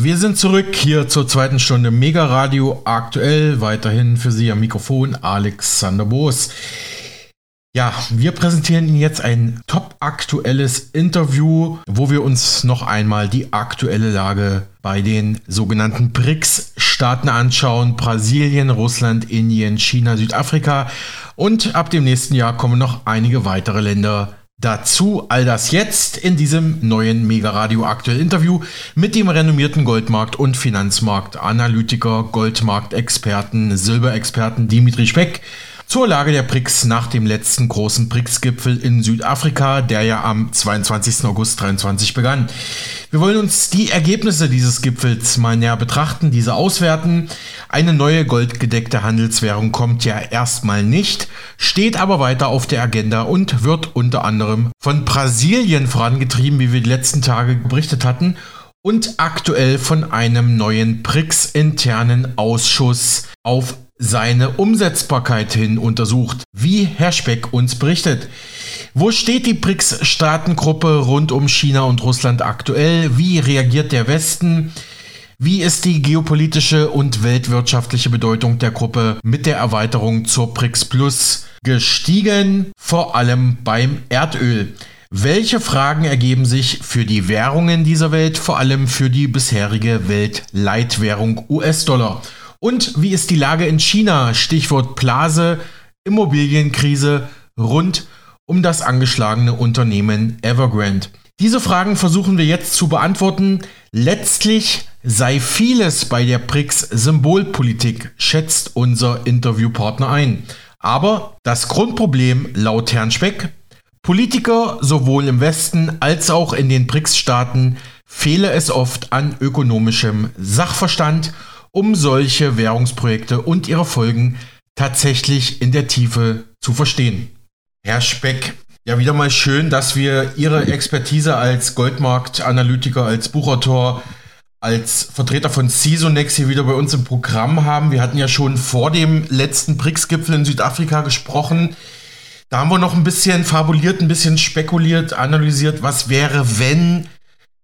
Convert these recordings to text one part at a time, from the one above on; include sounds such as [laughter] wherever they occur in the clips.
Wir sind zurück hier zur zweiten Stunde Mega Radio aktuell. Weiterhin für Sie am Mikrofon Alexander Boos. Ja, wir präsentieren Ihnen jetzt ein top aktuelles Interview, wo wir uns noch einmal die aktuelle Lage bei den sogenannten BRICS-Staaten anschauen. Brasilien, Russland, Indien, China, Südafrika und ab dem nächsten Jahr kommen noch einige weitere Länder Dazu all das jetzt in diesem neuen Mega Radio aktuell Interview mit dem renommierten Goldmarkt- und Finanzmarktanalytiker, Goldmarktexperten, Silberexperten Dimitri Speck zur Lage der BRICS nach dem letzten großen BRICS-Gipfel in Südafrika, der ja am 22. August 2023 begann. Wir wollen uns die Ergebnisse dieses Gipfels mal näher betrachten, diese auswerten. Eine neue goldgedeckte Handelswährung kommt ja erstmal nicht, steht aber weiter auf der Agenda und wird unter anderem von Brasilien vorangetrieben, wie wir die letzten Tage berichtet hatten und aktuell von einem neuen BRICS-internen Ausschuss auf seine Umsetzbarkeit hin untersucht, wie Herr Speck uns berichtet. Wo steht die BRICS-Staatengruppe rund um China und Russland aktuell? Wie reagiert der Westen? Wie ist die geopolitische und weltwirtschaftliche Bedeutung der Gruppe mit der Erweiterung zur BRICS Plus gestiegen, vor allem beim Erdöl? Welche Fragen ergeben sich für die Währungen dieser Welt, vor allem für die bisherige Weltleitwährung US-Dollar? Und wie ist die Lage in China? Stichwort Blase, Immobilienkrise rund um das angeschlagene Unternehmen Evergrande. Diese Fragen versuchen wir jetzt zu beantworten. Letztlich sei vieles bei der BRICS Symbolpolitik, schätzt unser Interviewpartner ein. Aber das Grundproblem laut Herrn Speck, Politiker sowohl im Westen als auch in den BRICS-Staaten fehle es oft an ökonomischem Sachverstand um solche Währungsprojekte und ihre Folgen tatsächlich in der Tiefe zu verstehen. Herr Speck, ja wieder mal schön, dass wir Ihre Expertise als Goldmarktanalytiker, als Buchautor, als Vertreter von Seasonex hier wieder bei uns im Programm haben. Wir hatten ja schon vor dem letzten BRICS-Gipfel in Südafrika gesprochen. Da haben wir noch ein bisschen fabuliert, ein bisschen spekuliert, analysiert, was wäre, wenn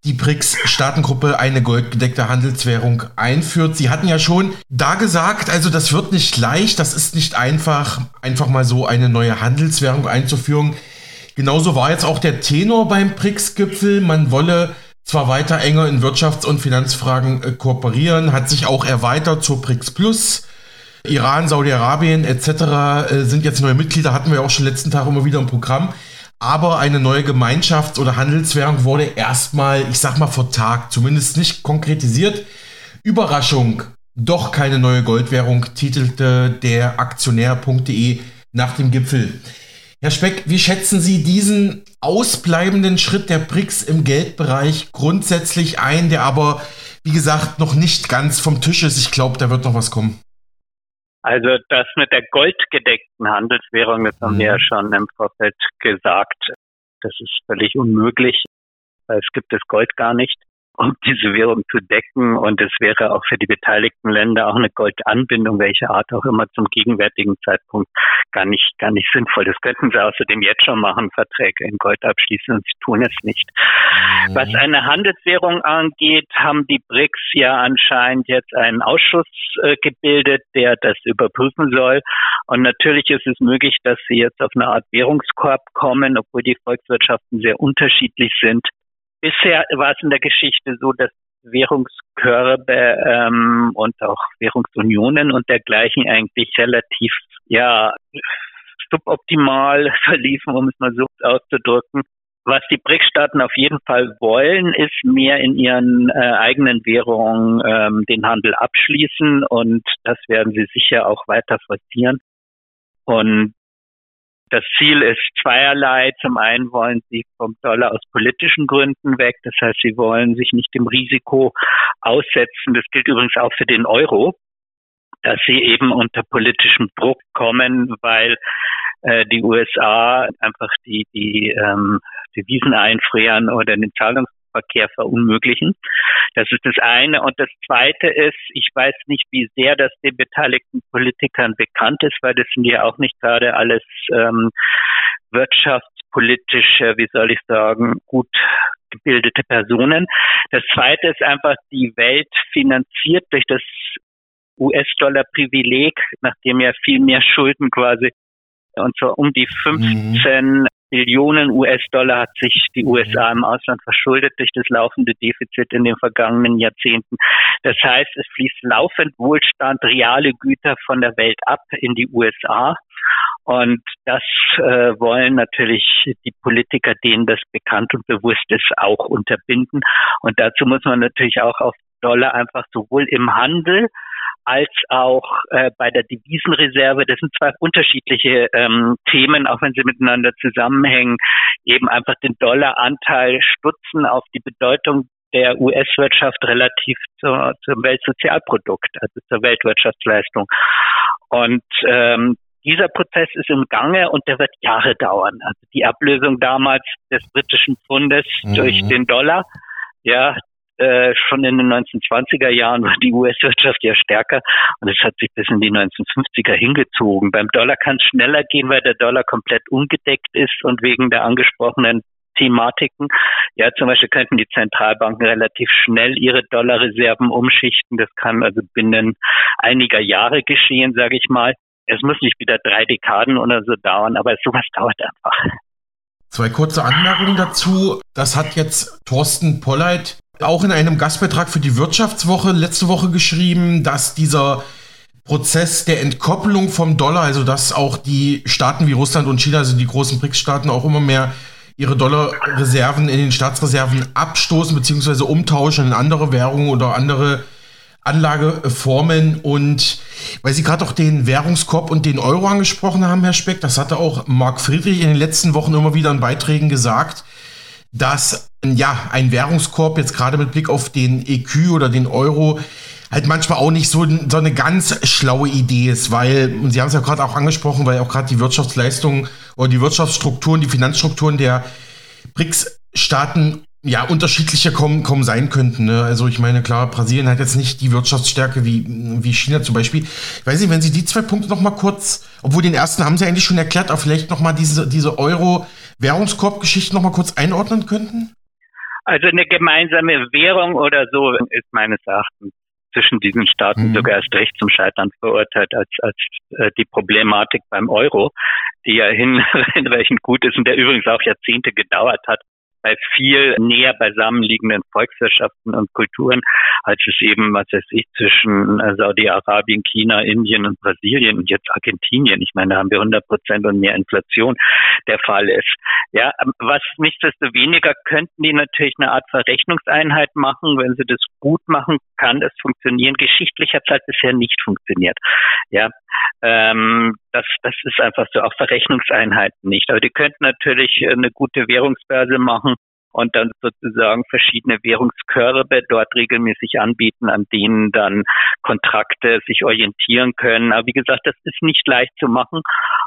die BRICS-Staatengruppe eine goldgedeckte Handelswährung einführt. Sie hatten ja schon da gesagt, also das wird nicht leicht, das ist nicht einfach, einfach mal so eine neue Handelswährung einzuführen. Genauso war jetzt auch der Tenor beim BRICS-Gipfel. Man wolle zwar weiter enger in Wirtschafts- und Finanzfragen äh, kooperieren, hat sich auch erweitert zur BRICS Plus. Iran, Saudi-Arabien etc. Äh, sind jetzt neue Mitglieder, hatten wir auch schon letzten Tag immer wieder im Programm aber eine neue Gemeinschafts- oder Handelswährung wurde erstmal, ich sag mal, vor Tag zumindest nicht konkretisiert. Überraschung, doch keine neue Goldwährung, titelte der Aktionär.de nach dem Gipfel. Herr Speck, wie schätzen Sie diesen ausbleibenden Schritt der BRICS im Geldbereich grundsätzlich ein, der aber, wie gesagt, noch nicht ganz vom Tisch ist? Ich glaube, da wird noch was kommen. Also das mit der goldgedeckten Handelswährung, das haben wir ja mhm. schon im Vorfeld gesagt, das ist völlig unmöglich, weil es gibt das Gold gar nicht um diese Währung zu decken. Und es wäre auch für die beteiligten Länder auch eine Goldanbindung, welche Art auch immer zum gegenwärtigen Zeitpunkt gar nicht, gar nicht sinnvoll. Das könnten sie außerdem jetzt schon machen, Verträge in Gold abschließen und sie tun es nicht. Mhm. Was eine Handelswährung angeht, haben die BRICS ja anscheinend jetzt einen Ausschuss äh, gebildet, der das überprüfen soll. Und natürlich ist es möglich, dass sie jetzt auf eine Art Währungskorb kommen, obwohl die Volkswirtschaften sehr unterschiedlich sind. Bisher war es in der Geschichte so, dass Währungskörbe ähm, und auch Währungsunionen und dergleichen eigentlich relativ ja suboptimal [laughs] verliefen, um es mal so auszudrücken. Was die BRICS-Staaten auf jeden Fall wollen, ist mehr in ihren äh, eigenen Währungen ähm, den Handel abschließen und das werden sie sicher auch weiter forcieren. Und das Ziel ist zweierlei. Zum einen wollen sie vom Dollar aus politischen Gründen weg. Das heißt, sie wollen sich nicht dem Risiko aussetzen. Das gilt übrigens auch für den Euro, dass sie eben unter politischem Druck kommen, weil äh, die USA einfach die, die ähm, Devisen einfrieren oder den Zahlungs Verkehr verunmöglichen. Das ist das eine. Und das zweite ist, ich weiß nicht, wie sehr das den beteiligten Politikern bekannt ist, weil das sind ja auch nicht gerade alles ähm, Wirtschafts politische, wie soll ich sagen, gut gebildete Personen. Das zweite ist einfach, die Welt finanziert durch das US-Dollar-Privileg, nachdem ja viel mehr Schulden quasi, und zwar um die 15 mhm. Billionen US-Dollar hat sich die USA im Ausland verschuldet durch das laufende Defizit in den vergangenen Jahrzehnten. Das heißt, es fließt laufend Wohlstand, reale Güter von der Welt ab in die USA. Und das äh, wollen natürlich die Politiker, denen das bekannt und bewusst ist, auch unterbinden. Und dazu muss man natürlich auch auf Dollar einfach sowohl im Handel als auch äh, bei der Devisenreserve. Das sind zwei unterschiedliche ähm, Themen, auch wenn sie miteinander zusammenhängen, eben einfach den Dollaranteil stutzen auf die Bedeutung der US-Wirtschaft relativ zur, zum Weltsozialprodukt, also zur Weltwirtschaftsleistung. Und ähm, dieser Prozess ist im Gange und der wird Jahre dauern. Also die Ablösung damals des britischen Pfundes mhm. durch den Dollar, ja, äh, schon in den 1920er Jahren war die US-Wirtschaft ja stärker und es hat sich bis in die 1950er hingezogen. Beim Dollar kann es schneller gehen, weil der Dollar komplett ungedeckt ist und wegen der angesprochenen Thematiken. Ja, zum Beispiel könnten die Zentralbanken relativ schnell ihre Dollarreserven umschichten. Das kann also binnen einiger Jahre geschehen, sage ich mal. Es muss nicht wieder drei Dekaden oder so dauern, aber sowas dauert einfach. Zwei kurze Anmerkungen dazu. Das hat jetzt Thorsten Polleit auch in einem Gastbeitrag für die Wirtschaftswoche letzte Woche geschrieben, dass dieser Prozess der Entkopplung vom Dollar, also dass auch die Staaten wie Russland und China, also die großen BRICS-Staaten, auch immer mehr ihre Dollarreserven in den Staatsreserven abstoßen bzw. umtauschen in andere Währungen oder andere Anlageformen. Und weil Sie gerade auch den Währungskorb und den Euro angesprochen haben, Herr Speck, das hatte auch Marc Friedrich in den letzten Wochen immer wieder in Beiträgen gesagt, dass ja ein Währungskorb jetzt gerade mit Blick auf den EQ oder den Euro halt manchmal auch nicht so, so eine ganz schlaue Idee ist, weil, und Sie haben es ja gerade auch angesprochen, weil auch gerade die Wirtschaftsleistungen oder die Wirtschaftsstrukturen, die Finanzstrukturen der BRICS-Staaten ja unterschiedlicher kommen, kommen sein könnten. Ne? Also ich meine, klar, Brasilien hat jetzt nicht die Wirtschaftsstärke wie, wie China zum Beispiel. Ich weiß nicht, wenn Sie die zwei Punkte noch mal kurz, obwohl den ersten haben Sie eigentlich schon erklärt, aber vielleicht noch mal diese, diese Euro- Währungskorb-Geschichte noch mal kurz einordnen könnten? Also eine gemeinsame Währung oder so ist meines Erachtens zwischen diesen Staaten mhm. sogar erst recht zum Scheitern verurteilt als, als äh, die Problematik beim Euro, die ja hinreichend [laughs] gut ist und der übrigens auch Jahrzehnte gedauert hat, bei viel näher beisammenliegenden Volkswirtschaften und Kulturen, als es eben, was weiß ich, zwischen äh, Saudi-Arabien, China, Indien und Brasilien und jetzt Argentinien. Ich meine, da haben wir 100 Prozent und mehr Inflation der Fall ist. Ja, ähm, was nichtsdestoweniger könnten die natürlich eine Art Verrechnungseinheit machen. Wenn sie das gut machen, kann das funktionieren. Geschichtlich hat es halt bisher nicht funktioniert. Ja, ähm, das, das ist einfach so, auch Verrechnungseinheiten nicht. Aber die könnten natürlich eine gute Währungsbörse machen und dann sozusagen verschiedene Währungskörbe dort regelmäßig anbieten, an denen dann Kontrakte sich orientieren können. Aber wie gesagt, das ist nicht leicht zu machen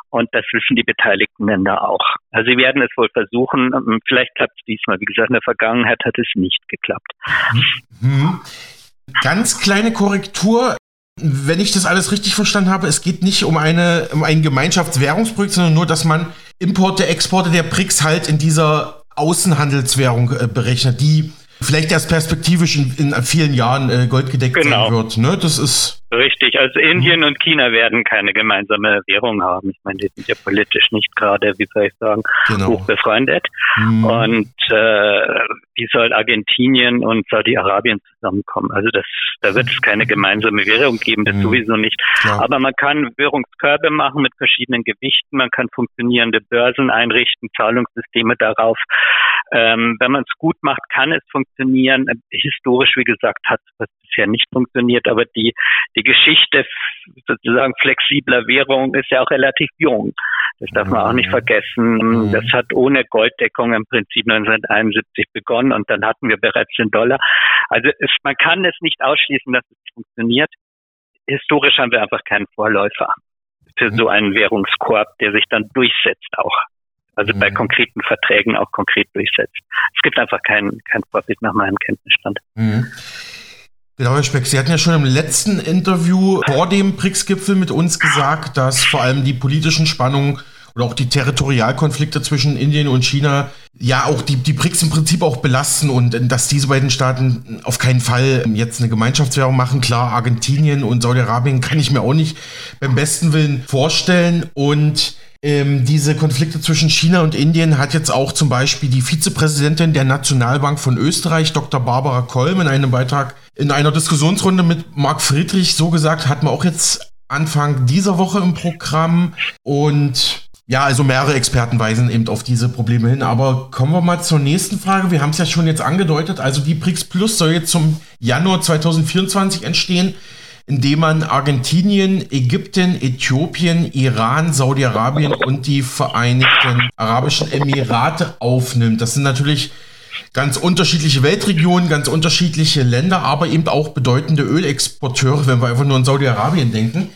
und das wissen die beteiligten Länder auch. Also sie werden es wohl versuchen. Vielleicht klappt es diesmal. Wie gesagt, in der Vergangenheit hat es nicht geklappt. Mhm. Ganz kleine Korrektur. Wenn ich das alles richtig verstanden habe, es geht nicht um, eine, um ein Gemeinschaftswährungsprojekt, sondern nur, dass man Importe, Exporte der BRICS halt in dieser Außenhandelswährung äh, berechnet, die vielleicht erst perspektivisch in, in vielen Jahren äh, goldgedeckt genau. sein wird. Ne? Das ist Richtig, also Indien und China werden keine gemeinsame Währung haben. Ich meine, die sind ja politisch nicht gerade, wie soll ich sagen, genau. hoch befreundet. Mhm. Und äh, wie soll Argentinien und Saudi-Arabien zusammenkommen? Also das, da wird es keine gemeinsame Währung geben, das mhm. sowieso nicht. Klar. Aber man kann Währungskörbe machen mit verschiedenen Gewichten, man kann funktionierende Börsen einrichten, Zahlungssysteme darauf. Ähm, wenn man es gut macht, kann es funktionieren. Historisch, wie gesagt, hat es bisher nicht funktioniert, aber die die Geschichte sozusagen flexibler Währung ist ja auch relativ jung. Das darf man auch nicht mhm. vergessen. Mhm. Das hat ohne Golddeckung im Prinzip 1971 begonnen und dann hatten wir bereits den Dollar. Also es, man kann es nicht ausschließen, dass es funktioniert. Historisch haben wir einfach keinen Vorläufer für so einen Währungskorb, der sich dann durchsetzt auch. Also bei mhm. konkreten Verträgen auch konkret durchsetzt. Es gibt einfach keinen kein Vorbild nach meinem Kenntnisstand. Mhm. Genau, Herr Speck, Sie hatten ja schon im letzten Interview vor dem BRICS-Gipfel mit uns gesagt, dass vor allem die politischen Spannungen oder auch die Territorialkonflikte zwischen Indien und China ja auch die, die BRICS im Prinzip auch belasten und dass diese beiden Staaten auf keinen Fall jetzt eine Gemeinschaftswährung machen. Klar, Argentinien und Saudi-Arabien kann ich mir auch nicht beim besten Willen vorstellen und ähm, diese Konflikte zwischen China und Indien hat jetzt auch zum Beispiel die Vizepräsidentin der Nationalbank von Österreich, Dr. Barbara Kolm, in einem Beitrag in einer Diskussionsrunde mit Marc Friedrich so gesagt, hat man auch jetzt Anfang dieser Woche im Programm und ja, also mehrere Experten weisen eben auf diese Probleme hin. Aber kommen wir mal zur nächsten Frage. Wir haben es ja schon jetzt angedeutet. Also die BRICS Plus soll jetzt zum Januar 2024 entstehen, indem man Argentinien, Ägypten, Äthiopien, Iran, Saudi-Arabien und die Vereinigten Arabischen Emirate aufnimmt. Das sind natürlich ganz unterschiedliche Weltregionen, ganz unterschiedliche Länder, aber eben auch bedeutende Ölexporteure, wenn wir einfach nur an Saudi-Arabien denken.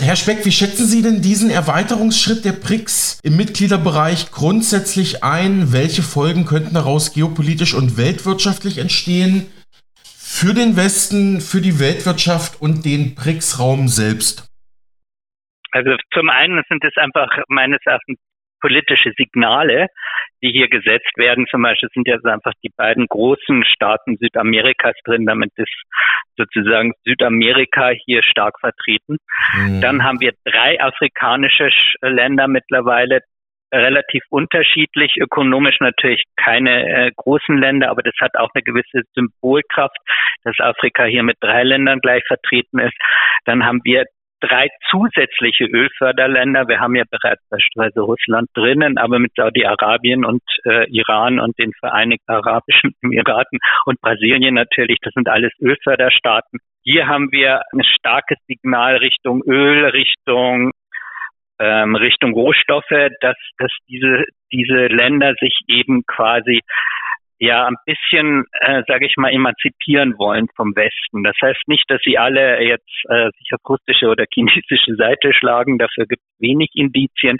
Herr Speck, wie schätzen Sie denn diesen Erweiterungsschritt der BRICS im Mitgliederbereich grundsätzlich ein? Welche Folgen könnten daraus geopolitisch und weltwirtschaftlich entstehen? Für den Westen, für die Weltwirtschaft und den BRICS-Raum selbst? Also zum einen sind es einfach meines Erachtens politische Signale, die hier gesetzt werden. Zum Beispiel sind jetzt einfach die beiden großen Staaten Südamerikas drin. Damit ist sozusagen Südamerika hier stark vertreten. Mhm. Dann haben wir drei afrikanische Länder mittlerweile, relativ unterschiedlich, ökonomisch natürlich keine äh, großen Länder, aber das hat auch eine gewisse Symbolkraft, dass Afrika hier mit drei Ländern gleich vertreten ist. Dann haben wir drei zusätzliche Ölförderländer. Wir haben ja bereits beispielsweise Russland drinnen, aber mit Saudi-Arabien und äh, Iran und den Vereinigten Arabischen Emiraten und Brasilien natürlich, das sind alles Ölförderstaaten. Hier haben wir ein starkes Signal Richtung Öl, Richtung ähm, Richtung Rohstoffe, dass, dass diese, diese Länder sich eben quasi ja ein bisschen, äh, sage ich mal, emanzipieren wollen vom Westen. Das heißt nicht, dass sie alle jetzt äh, sich auf russische oder chinesische Seite schlagen, dafür gibt es wenig Indizien,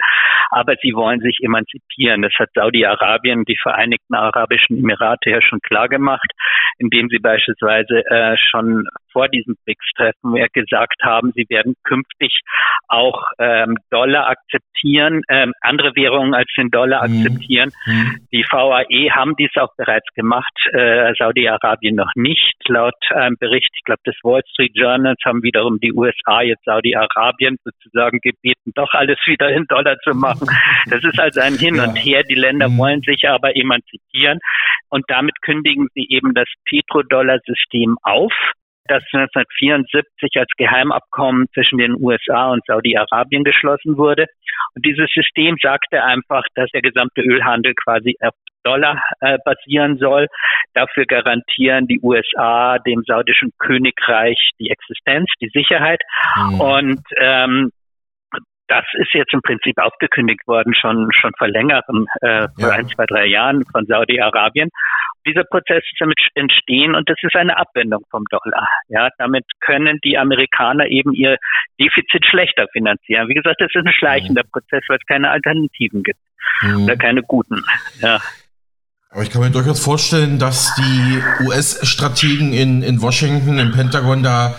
aber sie wollen sich emanzipieren. Das hat Saudi-Arabien, die Vereinigten Arabischen Emirate ja schon klar gemacht, indem sie beispielsweise äh, schon vor diesem BRICS-Treffen ja gesagt haben, sie werden künftig auch ähm, Dollar akzeptieren, ähm, andere Währungen als den Dollar mhm. akzeptieren. Mhm. Die VAE haben dies auch bereits gemacht, äh, Saudi-Arabien noch nicht. Laut einem Bericht, ich glaube, des Wall Street Journals haben wiederum die USA jetzt Saudi-Arabien sozusagen gebeten, doch alles wieder in Dollar zu machen. Das ist also ein Hin und Her. Die Länder mhm. wollen sich aber emanzipieren und damit kündigen sie eben das Petrodollar-System auf das 1974 als Geheimabkommen zwischen den USA und Saudi-Arabien geschlossen wurde. Und dieses System sagte einfach, dass der gesamte Ölhandel quasi auf Dollar äh, basieren soll. Dafür garantieren die USA dem saudischen Königreich die Existenz, die Sicherheit. Mhm. Und ähm, das ist jetzt im Prinzip aufgekündigt worden, schon, schon vor längerem, äh, vor ja. ein, zwei, drei Jahren von Saudi-Arabien. Dieser Prozess ist damit entstehen und das ist eine Abwendung vom Dollar. Ja, damit können die Amerikaner eben ihr Defizit schlechter finanzieren. Wie gesagt, das ist ein schleichender mhm. Prozess, weil es keine Alternativen gibt mhm. oder keine guten. Ja. Aber ich kann mir durchaus vorstellen, dass die US-Strategen in, in Washington, im Pentagon da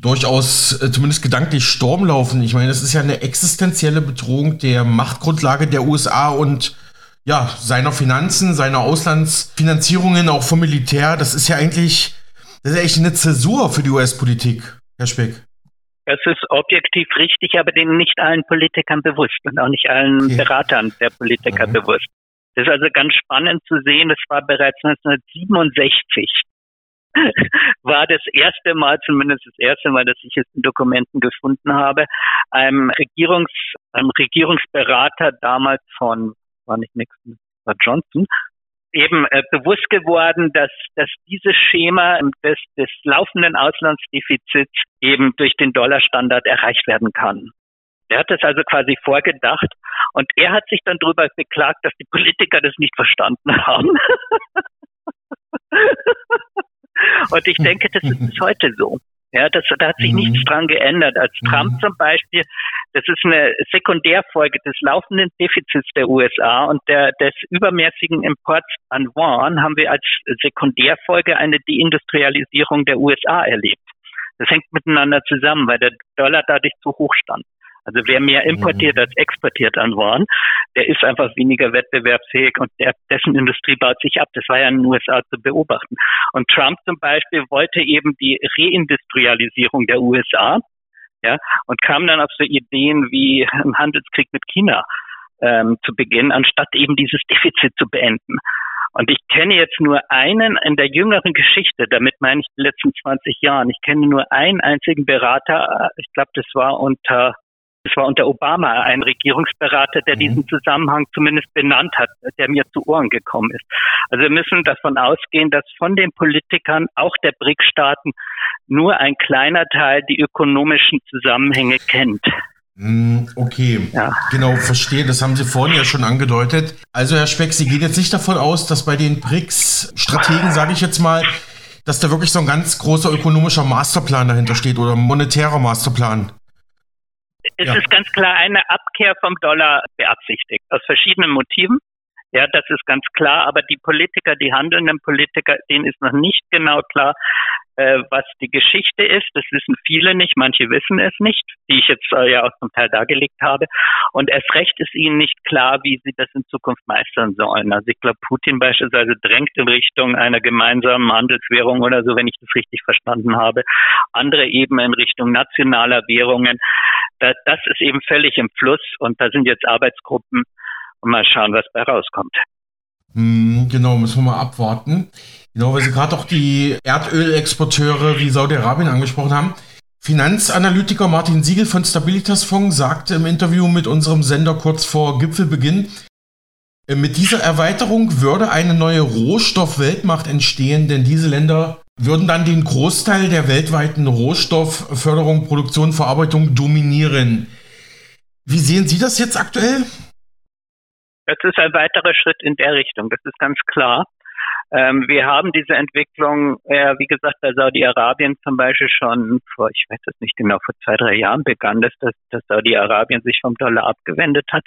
durchaus äh, zumindest gedanklich Sturm laufen. Ich meine, das ist ja eine existenzielle Bedrohung der Machtgrundlage der USA und ja, seiner Finanzen, seiner Auslandsfinanzierungen, auch vom Militär. Das ist ja eigentlich, das ist ja echt eine Zäsur für die US-Politik, Herr Speck. Das ist objektiv richtig, aber den nicht allen Politikern bewusst und auch nicht allen okay. Beratern der Politiker mhm. bewusst. Das ist also ganz spannend zu sehen. Das war bereits 1967 [laughs] war das erste Mal, zumindest das erste Mal, dass ich es in Dokumenten gefunden habe, einem Regierungs, einem Regierungsberater damals von, war nicht Nixon, war Johnson, eben äh, bewusst geworden, dass, dass dieses Schema des, des laufenden Auslandsdefizits eben durch den Dollarstandard erreicht werden kann. Er hat das also quasi vorgedacht und er hat sich dann darüber beklagt, dass die Politiker das nicht verstanden haben. [laughs] Und ich denke, das ist bis heute so. Ja, das, da hat sich mhm. nichts dran geändert. Als mhm. Trump zum Beispiel, das ist eine Sekundärfolge des laufenden Defizits der USA und der, des übermäßigen Imports an Waren haben wir als Sekundärfolge eine Deindustrialisierung der USA erlebt. Das hängt miteinander zusammen, weil der Dollar dadurch zu hoch stand. Also wer mehr importiert mhm. als exportiert an Waren, der ist einfach weniger wettbewerbsfähig und der, dessen Industrie baut sich ab. Das war ja in den USA zu beobachten. Und Trump zum Beispiel wollte eben die Reindustrialisierung der USA, ja, und kam dann auf so Ideen wie einen Handelskrieg mit China ähm, zu beginnen, anstatt eben dieses Defizit zu beenden. Und ich kenne jetzt nur einen in der jüngeren Geschichte, damit meine ich die letzten 20 Jahren. Ich kenne nur einen einzigen Berater, ich glaube, das war unter es war unter Obama ein Regierungsberater, der mhm. diesen Zusammenhang zumindest benannt hat, der mir zu Ohren gekommen ist. Also wir müssen davon ausgehen, dass von den Politikern, auch der BRIC-Staaten, nur ein kleiner Teil die ökonomischen Zusammenhänge kennt. Hm, okay, ja. genau, verstehe. Das haben Sie vorhin ja schon angedeutet. Also, Herr Speck, Sie gehen jetzt nicht davon aus, dass bei den BRICS-Strategen, sage ich jetzt mal, dass da wirklich so ein ganz großer ökonomischer Masterplan dahinter steht oder monetärer Masterplan. Es ja. ist ganz klar eine Abkehr vom Dollar beabsichtigt, aus verschiedenen Motiven. Ja, das ist ganz klar. Aber die Politiker, die handelnden Politiker, denen ist noch nicht genau klar, äh, was die Geschichte ist. Das wissen viele nicht, manche wissen es nicht, die ich jetzt äh, ja auch zum Teil dargelegt habe. Und erst recht ist ihnen nicht klar, wie sie das in Zukunft meistern sollen. Also ich glaube, Putin beispielsweise drängt in Richtung einer gemeinsamen Handelswährung oder so, wenn ich das richtig verstanden habe. Andere eben in Richtung nationaler Währungen. Das, das ist eben völlig im Fluss und da sind jetzt Arbeitsgruppen und mal schauen, was bei rauskommt. Hm, genau, müssen wir mal abwarten. Genau, weil Sie gerade auch die Erdölexporteure wie Saudi-Arabien angesprochen haben. Finanzanalytiker Martin Siegel von Stabilitas Fonds sagte im Interview mit unserem Sender kurz vor Gipfelbeginn, äh, mit dieser Erweiterung würde eine neue Rohstoffweltmacht entstehen, denn diese Länder würden dann den Großteil der weltweiten Rohstoffförderung, Produktion, Verarbeitung dominieren. Wie sehen Sie das jetzt aktuell? Das ist ein weiterer Schritt in der Richtung, das ist ganz klar. Ähm, wir haben diese Entwicklung, äh, wie gesagt, bei Saudi-Arabien zum Beispiel schon vor, ich weiß es nicht genau, vor zwei, drei Jahren begann, dass, dass, dass Saudi-Arabien sich vom Dollar abgewendet hat.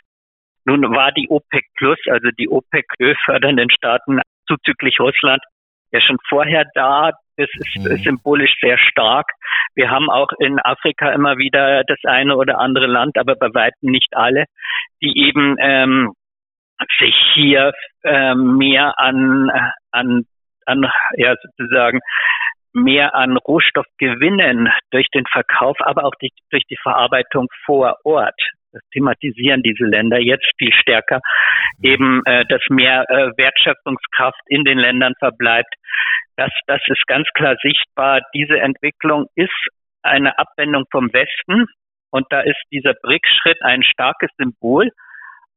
Nun war die OPEC Plus, also die OPEC ölfördernden Staaten zuzüglich Russland, ja schon vorher da. Das ist mhm. symbolisch sehr stark. Wir haben auch in Afrika immer wieder das eine oder andere Land, aber bei weitem nicht alle, die eben ähm, sich hier ähm, mehr an, an, an, ja, sozusagen, mehr an Rohstoffgewinnen durch den Verkauf, aber auch die, durch die Verarbeitung vor Ort. Das thematisieren diese Länder jetzt viel stärker, eben, äh, dass mehr äh, Wertschöpfungskraft in den Ländern verbleibt. Das, das ist ganz klar sichtbar. Diese Entwicklung ist eine Abwendung vom Westen. Und da ist dieser BRICS-Schritt ein starkes Symbol.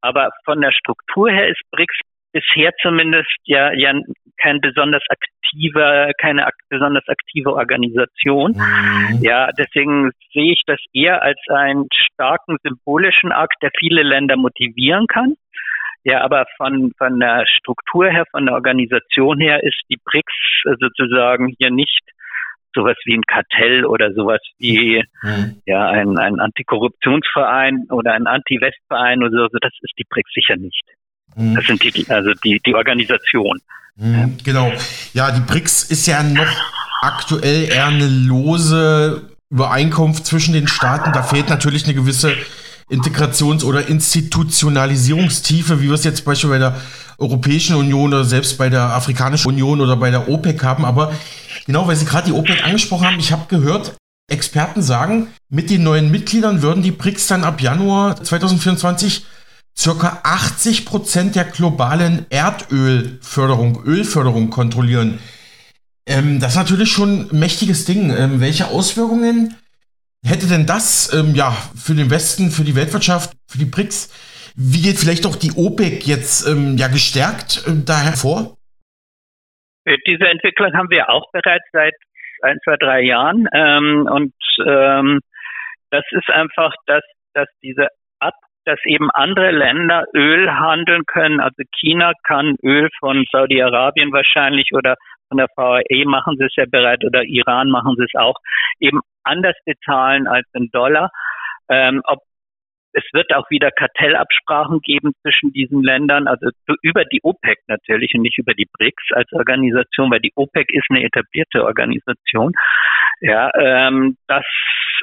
Aber von der Struktur her ist BRICS bisher zumindest ja, ja kein besonders aktiver, keine ak besonders aktive Organisation. Mhm. Ja, deswegen sehe ich das eher als einen starken symbolischen Akt, der viele Länder motivieren kann. Ja, aber von, von der Struktur her, von der Organisation her ist die BRICS sozusagen hier nicht sowas wie ein Kartell oder sowas wie mhm. ja ein, ein Antikorruptionsverein oder ein Anti-West-Verein oder so. Das ist die BRICS sicher nicht. Mhm. Das sind die, also die, die Organisation. Mhm, genau. Ja, die BRICS ist ja noch aktuell eher eine lose Übereinkunft zwischen den Staaten. Da fehlt natürlich eine gewisse Integrations- oder Institutionalisierungstiefe, wie wir es jetzt beispielsweise bei der Europäischen Union oder selbst bei der Afrikanischen Union oder bei der OPEC haben. Aber genau, weil Sie gerade die OPEC angesprochen haben, ich habe gehört, Experten sagen, mit den neuen Mitgliedern würden die BRICS dann ab Januar 2024 circa 80 Prozent der globalen Erdölförderung, Ölförderung kontrollieren. Ähm, das ist natürlich schon ein mächtiges Ding. Ähm, welche Auswirkungen hätte denn das ähm, ja für den Westen, für die Weltwirtschaft, für die BRICS? Wie geht vielleicht auch die OPEC jetzt ähm, ja gestärkt äh, da hervor? Diese Entwicklung haben wir auch bereits seit ein, zwei, drei Jahren. Ähm, und ähm, das ist einfach, dass, dass diese Ab, dass eben andere Länder Öl handeln können. Also China kann Öl von Saudi-Arabien wahrscheinlich oder von der VAE machen sie es ja bereit oder Iran machen sie es auch, eben anders bezahlen als in Dollar. Ähm, ob es wird auch wieder Kartellabsprachen geben zwischen diesen Ländern, also über die OPEC natürlich und nicht über die BRICS als Organisation, weil die OPEC ist eine etablierte Organisation. Ja, ähm, das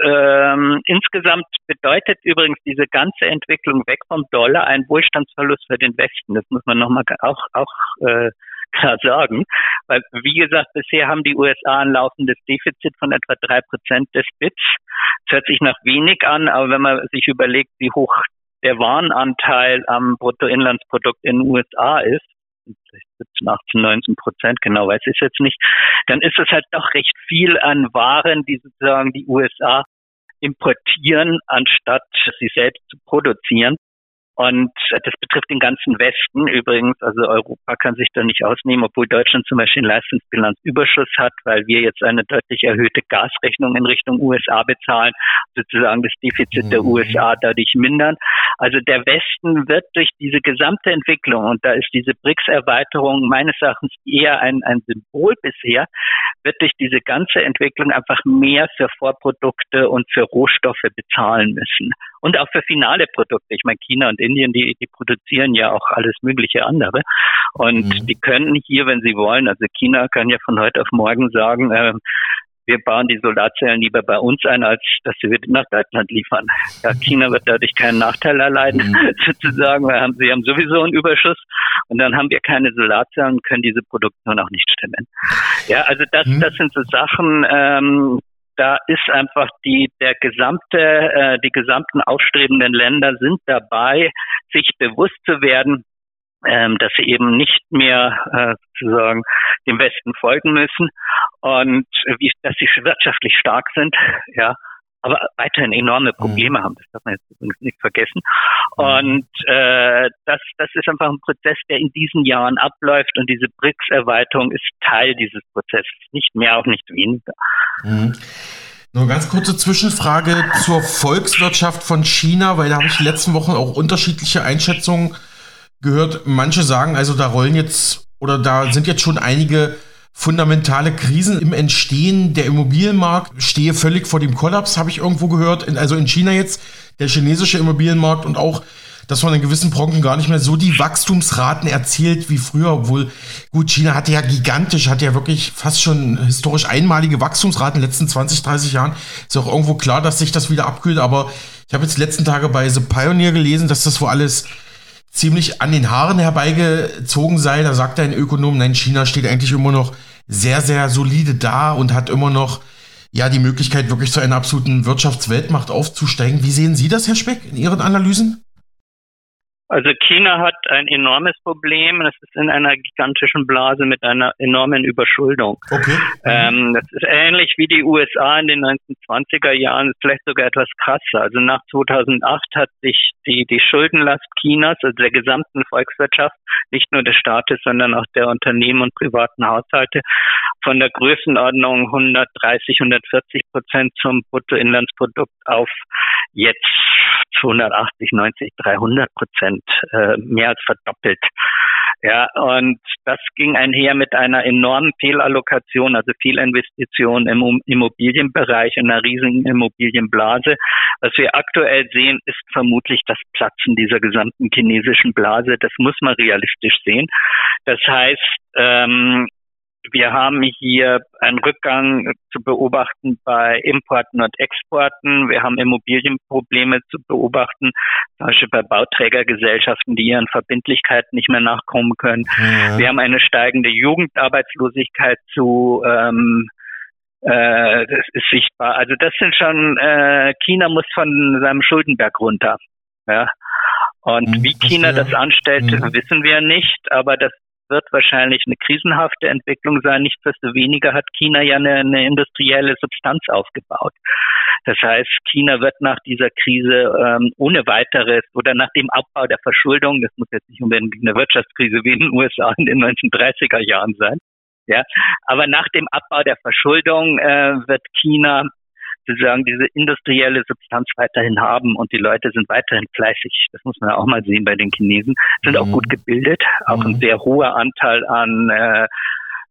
ähm, insgesamt bedeutet übrigens diese ganze Entwicklung weg vom Dollar ein Wohlstandsverlust für den Westen. Das muss man nochmal auch, auch äh, klar sagen. Weil, wie gesagt, bisher haben die USA ein laufendes Defizit von etwa drei Prozent des BITs. Das hört sich nach wenig an, aber wenn man sich überlegt, wie hoch der Warenanteil am Bruttoinlandsprodukt in den USA ist, 17, 18, 19 Prozent, genau weiß ich jetzt nicht, dann ist es halt doch recht viel an Waren, die sozusagen die USA importieren, anstatt sie selbst zu produzieren. Und das betrifft den ganzen Westen übrigens. Also Europa kann sich da nicht ausnehmen, obwohl Deutschland zum Beispiel einen Leistungsbilanzüberschuss hat, weil wir jetzt eine deutlich erhöhte Gasrechnung in Richtung USA bezahlen, sozusagen das Defizit der mhm. USA dadurch mindern. Also der Westen wird durch diese gesamte Entwicklung, und da ist diese BRICS-Erweiterung meines Erachtens eher ein, ein Symbol bisher, wird durch diese ganze Entwicklung einfach mehr für Vorprodukte und für Rohstoffe bezahlen müssen. Und auch für finale Produkte. Ich meine, China und Indien, die, die produzieren ja auch alles mögliche andere. Und mhm. die können hier, wenn sie wollen, also China kann ja von heute auf morgen sagen, äh, wir bauen die Solarzellen lieber bei uns ein, als dass wir nach Deutschland liefern. Ja, China wird dadurch keinen Nachteil erleiden, mhm. [laughs] sozusagen, weil haben, sie haben sowieso einen Überschuss und dann haben wir keine Solarzellen und können diese Produktion auch nicht stemmen. Ja, also das, mhm. das sind so Sachen, ähm, da ist einfach die der gesamte äh, die gesamten aufstrebenden Länder sind dabei, sich bewusst zu werden, ähm, dass sie eben nicht mehr äh, sozusagen dem Westen folgen müssen und wie, dass sie wirtschaftlich stark sind, ja, aber weiterhin enorme mhm. Probleme mhm. haben. Das darf man jetzt übrigens nicht vergessen. Mhm. Und äh, das, das ist einfach ein Prozess, der in diesen Jahren abläuft und diese BRICS-Erweiterung ist Teil dieses Prozesses, nicht mehr, auch nicht weniger. Mhm. Nur ganz kurze Zwischenfrage zur Volkswirtschaft von China, weil da habe ich die letzten Wochen auch unterschiedliche Einschätzungen gehört. Manche sagen, also da rollen jetzt oder da sind jetzt schon einige fundamentale Krisen im Entstehen. Der Immobilienmarkt stehe völlig vor dem Kollaps, habe ich irgendwo gehört. Also in China jetzt, der chinesische Immobilienmarkt und auch, dass man in gewissen Branchen gar nicht mehr so die Wachstumsraten erzielt wie früher, obwohl, gut, China hatte ja gigantisch, hat ja wirklich fast schon historisch einmalige Wachstumsraten in den letzten 20, 30 Jahren. Ist auch irgendwo klar, dass sich das wieder abkühlt, aber ich habe jetzt die letzten Tage bei The Pioneer gelesen, dass das wo alles ziemlich an den Haaren herbeigezogen sei. Da sagt ein Ökonom, nein, China steht eigentlich immer noch sehr, sehr solide da und hat immer noch ja die Möglichkeit, wirklich zu einer absoluten Wirtschaftsweltmacht aufzusteigen. Wie sehen Sie das, Herr Speck, in Ihren Analysen? Also China hat ein enormes Problem. Es ist in einer gigantischen Blase mit einer enormen Überschuldung. Okay. Ähm, das ist ähnlich wie die USA in den 1920er Jahren, vielleicht sogar etwas krasser. Also nach 2008 hat sich die, die Schuldenlast Chinas, also der gesamten Volkswirtschaft, nicht nur des Staates, sondern auch der Unternehmen und privaten Haushalte, von der Größenordnung 130, 140 Prozent zum Bruttoinlandsprodukt auf jetzt 280, 90, 300 Prozent, äh, mehr als verdoppelt. Ja, und das ging einher mit einer enormen Fehlallokation, also Fehlinvestition im Immobilienbereich, in einer riesigen Immobilienblase. Was wir aktuell sehen, ist vermutlich das Platzen dieser gesamten chinesischen Blase. Das muss man realistisch sehen. Das heißt, ähm, wir haben hier einen Rückgang zu beobachten bei Importen und Exporten. Wir haben Immobilienprobleme zu beobachten, zum Beispiel bei Bauträgergesellschaften, die ihren Verbindlichkeiten nicht mehr nachkommen können. Ja. Wir haben eine steigende Jugendarbeitslosigkeit zu ähm, äh, das ist sichtbar. Also das sind schon, äh, China muss von seinem Schuldenberg runter. Ja. Und mhm, wie China das anstellt, mhm. wissen wir nicht, aber das wird wahrscheinlich eine krisenhafte Entwicklung sein. Nichtsdestoweniger hat China ja eine, eine industrielle Substanz aufgebaut. Das heißt, China wird nach dieser Krise ähm, ohne weiteres oder nach dem Abbau der Verschuldung, das muss jetzt nicht unbedingt eine Wirtschaftskrise wie in den USA in den 1930er Jahren sein, ja, aber nach dem Abbau der Verschuldung äh, wird China sozusagen diese industrielle Substanz weiterhin haben und die Leute sind weiterhin fleißig. Das muss man auch mal sehen bei den Chinesen. Sind mhm. auch gut gebildet, auch mhm. ein sehr hoher Anteil an äh,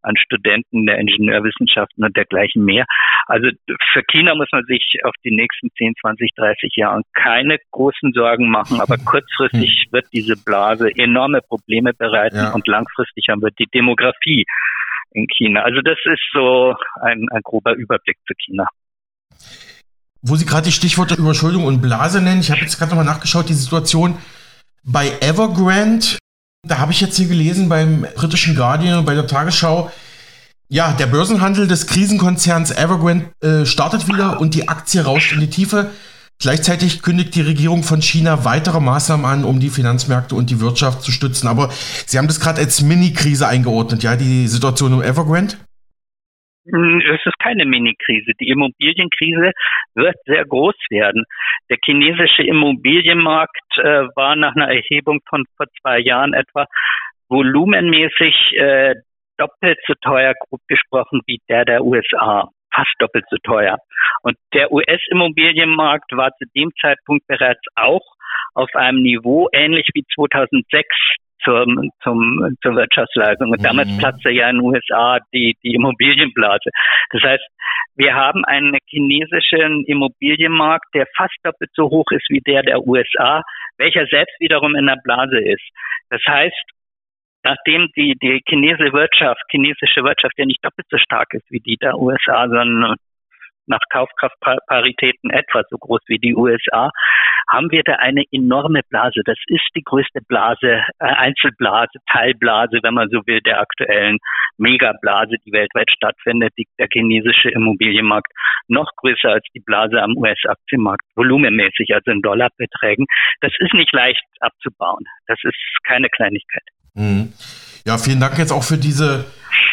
an Studenten der Ingenieurwissenschaften und dergleichen mehr. Also für China muss man sich auf die nächsten 10, 20, 30 Jahre keine großen Sorgen machen, aber [laughs] kurzfristig wird diese Blase enorme Probleme bereiten ja. und langfristig haben wir die Demografie in China. Also das ist so ein, ein grober Überblick zu China. Wo Sie gerade die Stichworte Überschuldung und Blase nennen, ich habe jetzt gerade nochmal nachgeschaut, die Situation bei Evergrande, da habe ich jetzt hier gelesen beim britischen Guardian und bei der Tagesschau, ja, der Börsenhandel des Krisenkonzerns Evergrande äh, startet wieder und die Aktie rauscht in die Tiefe. Gleichzeitig kündigt die Regierung von China weitere Maßnahmen an, um die Finanzmärkte und die Wirtschaft zu stützen. Aber Sie haben das gerade als Mini-Krise eingeordnet, ja, die Situation um Evergrande? Hm, es ist keine Mini-Krise. Die Immobilienkrise wird sehr groß werden. Der chinesische Immobilienmarkt äh, war nach einer Erhebung von vor zwei Jahren etwa volumenmäßig äh, doppelt so teuer, grob gesprochen, wie der der USA. Fast doppelt so teuer. Und der US-Immobilienmarkt war zu dem Zeitpunkt bereits auch auf einem Niveau ähnlich wie 2006 zum, zum, zur Wirtschaftsleistung. Und damals mhm. platzte ja in den USA die, die Immobilienblase. Das heißt, wir haben einen chinesischen Immobilienmarkt, der fast doppelt so hoch ist wie der der USA, welcher selbst wiederum in der Blase ist. Das heißt, nachdem die, die chinesische Wirtschaft, chinesische Wirtschaft ja nicht doppelt so stark ist wie die der USA, sondern nach Kaufkraftparitäten etwa so groß wie die USA, haben wir da eine enorme Blase. Das ist die größte Blase, äh, Einzelblase, Teilblase, wenn man so will, der aktuellen Megablase, die weltweit stattfindet, der chinesische Immobilienmarkt noch größer als die Blase am US-Aktienmarkt, volumenmäßig, also in Dollarbeträgen. Das ist nicht leicht abzubauen. Das ist keine Kleinigkeit. Mhm. Ja, vielen Dank jetzt auch für diese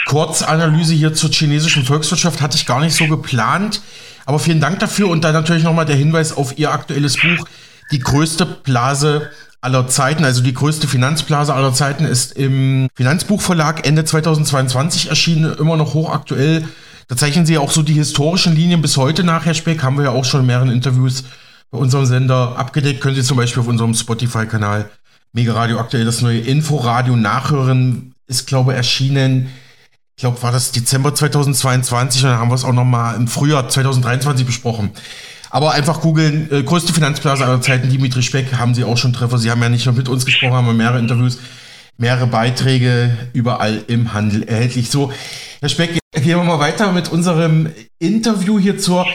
Kurzanalyse hier zur chinesischen Volkswirtschaft. Hatte ich gar nicht so geplant. Aber vielen Dank dafür und dann natürlich nochmal der Hinweis auf Ihr aktuelles Buch. Die größte Blase aller Zeiten, also die größte Finanzblase aller Zeiten, ist im Finanzbuchverlag Ende 2022 erschienen, immer noch hochaktuell. Da zeichnen Sie auch so die historischen Linien bis heute nach, Herr Speck, haben wir ja auch schon in mehreren Interviews bei unserem Sender abgedeckt. Können Sie zum Beispiel auf unserem Spotify-Kanal Mega Radio aktuell das neue Inforadio nachhören. Ist, glaube erschienen, ich glaube, war das Dezember 2022 und dann haben wir es auch nochmal im Frühjahr 2023 besprochen. Aber einfach googeln, äh, größte Finanzblase aller Zeiten, Dimitri Speck, haben Sie auch schon Treffer. Sie haben ja nicht nur mit uns gesprochen, haben mehrere Interviews, mehrere Beiträge überall im Handel erhältlich. So, Herr Speck, gehen wir mal weiter mit unserem Interview hier zur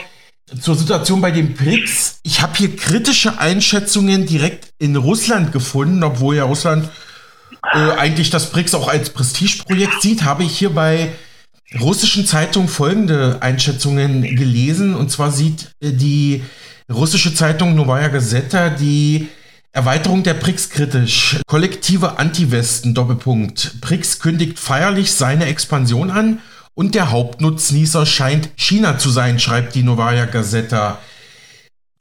zur Situation bei den BRICS. Ich habe hier kritische Einschätzungen direkt in Russland gefunden, obwohl ja Russland äh, eigentlich das BRICS auch als Prestigeprojekt sieht, habe ich hier bei russischen Zeitungen folgende Einschätzungen gelesen. Und zwar sieht äh, die russische Zeitung Novaya Gazeta die Erweiterung der BRICS kritisch. Kollektive Anti-Westen, Doppelpunkt. BRICS kündigt feierlich seine Expansion an und der Hauptnutznießer scheint China zu sein, schreibt die Novaya Gazeta.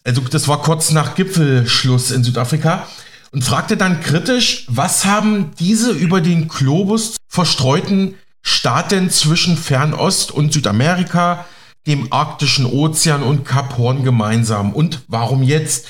Also das war kurz nach Gipfelschluss in Südafrika und fragte dann kritisch, was haben diese über den Globus verstreuten Staaten zwischen Fernost und Südamerika, dem arktischen Ozean und Kap Horn gemeinsam und warum jetzt?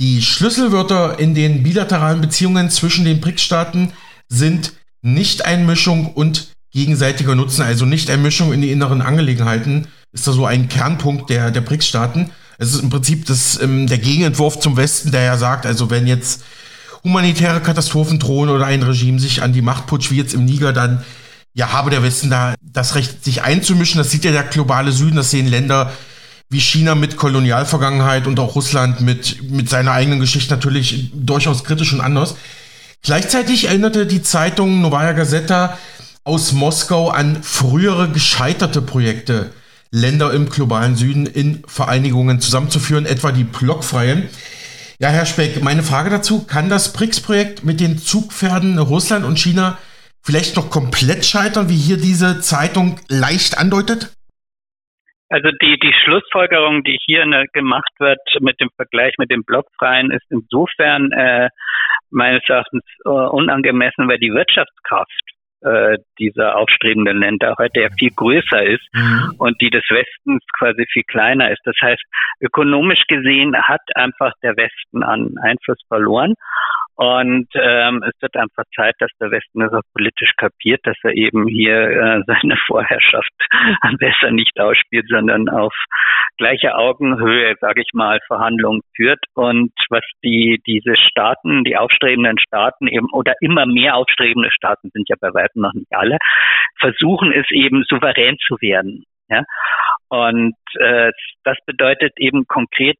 Die Schlüsselwörter in den bilateralen Beziehungen zwischen den BRICS-Staaten sind Nichteinmischung und gegenseitiger Nutzen, also Nichteinmischung in die inneren Angelegenheiten, ist da so ein Kernpunkt der, der BRICS-Staaten. Es ist im Prinzip das, ähm, der Gegenentwurf zum Westen, der ja sagt, also wenn jetzt humanitäre Katastrophen drohen oder ein Regime sich an die Macht putscht, wie jetzt im Niger, dann ja, habe der Westen da das Recht, sich einzumischen. Das sieht ja der globale Süden, das sehen Länder wie China mit Kolonialvergangenheit und auch Russland mit, mit seiner eigenen Geschichte natürlich durchaus kritisch und anders. Gleichzeitig erinnerte die Zeitung Novaya Gazeta aus Moskau an frühere gescheiterte Projekte, Länder im globalen Süden in Vereinigungen zusammenzuführen, etwa die Blockfreien. Ja, Herr Speck, meine Frage dazu, kann das BRICS-Projekt mit den Zugpferden Russland und China vielleicht noch komplett scheitern, wie hier diese Zeitung leicht andeutet? Also die, die Schlussfolgerung, die hier ne, gemacht wird mit dem Vergleich mit den Blockfreien, ist insofern äh, meines Erachtens äh, unangemessen, weil die Wirtschaftskraft äh, dieser aufstrebenden Länder heute ja viel größer ist mhm. und die des Westens quasi viel kleiner ist. Das heißt, ökonomisch gesehen hat einfach der Westen an Einfluss verloren. Und ähm, es wird einfach Zeit, dass der Westen das auch politisch kapiert, dass er eben hier äh, [laughs] seine Vorherrschaft [laughs] besser nicht ausspielt, sondern auf gleicher Augenhöhe, sage ich mal, Verhandlungen führt. Und was die diese Staaten, die aufstrebenden Staaten eben oder immer mehr aufstrebende Staaten sind ja bei weitem noch nicht alle, versuchen es eben souverän zu werden. Ja? Und äh, das bedeutet eben konkret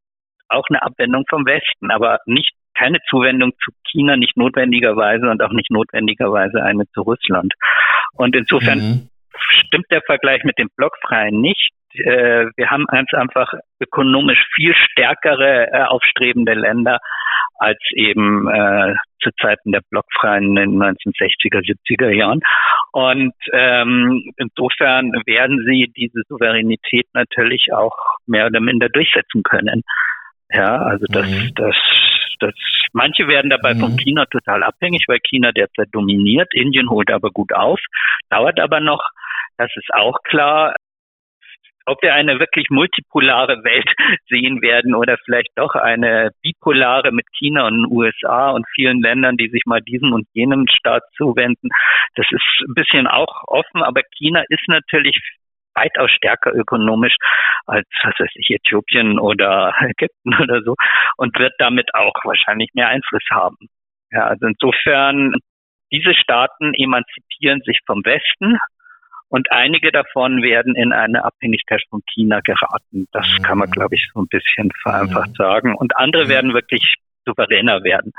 auch eine Abwendung vom Westen, aber nicht keine Zuwendung zu China, nicht notwendigerweise und auch nicht notwendigerweise eine zu Russland. Und insofern mhm. stimmt der Vergleich mit dem Blockfreien nicht. Äh, wir haben ganz einfach ökonomisch viel stärkere äh, aufstrebende Länder als eben äh, zu Zeiten der Blockfreien in den 1960er, 70er Jahren. Und ähm, insofern werden sie diese Souveränität natürlich auch mehr oder minder durchsetzen können. Ja, also das, mhm. das, das, manche werden dabei mhm. von China total abhängig, weil China derzeit dominiert. Indien holt aber gut auf, dauert aber noch. Das ist auch klar ob wir eine wirklich multipolare Welt [laughs] sehen werden oder vielleicht doch eine bipolare mit China und den USA und vielen Ländern, die sich mal diesem und jenem Staat zuwenden, das ist ein bisschen auch offen, aber China ist natürlich weitaus stärker ökonomisch als was weiß ich, Äthiopien oder [laughs] Ägypten oder so und wird damit auch wahrscheinlich mehr Einfluss haben. Ja, also insofern, diese Staaten emanzipieren sich vom Westen und einige davon werden in eine Abhängigkeit von China geraten. Das mhm. kann man, glaube ich, so ein bisschen vereinfacht mhm. sagen. Und andere mhm. werden wirklich souveräner werden.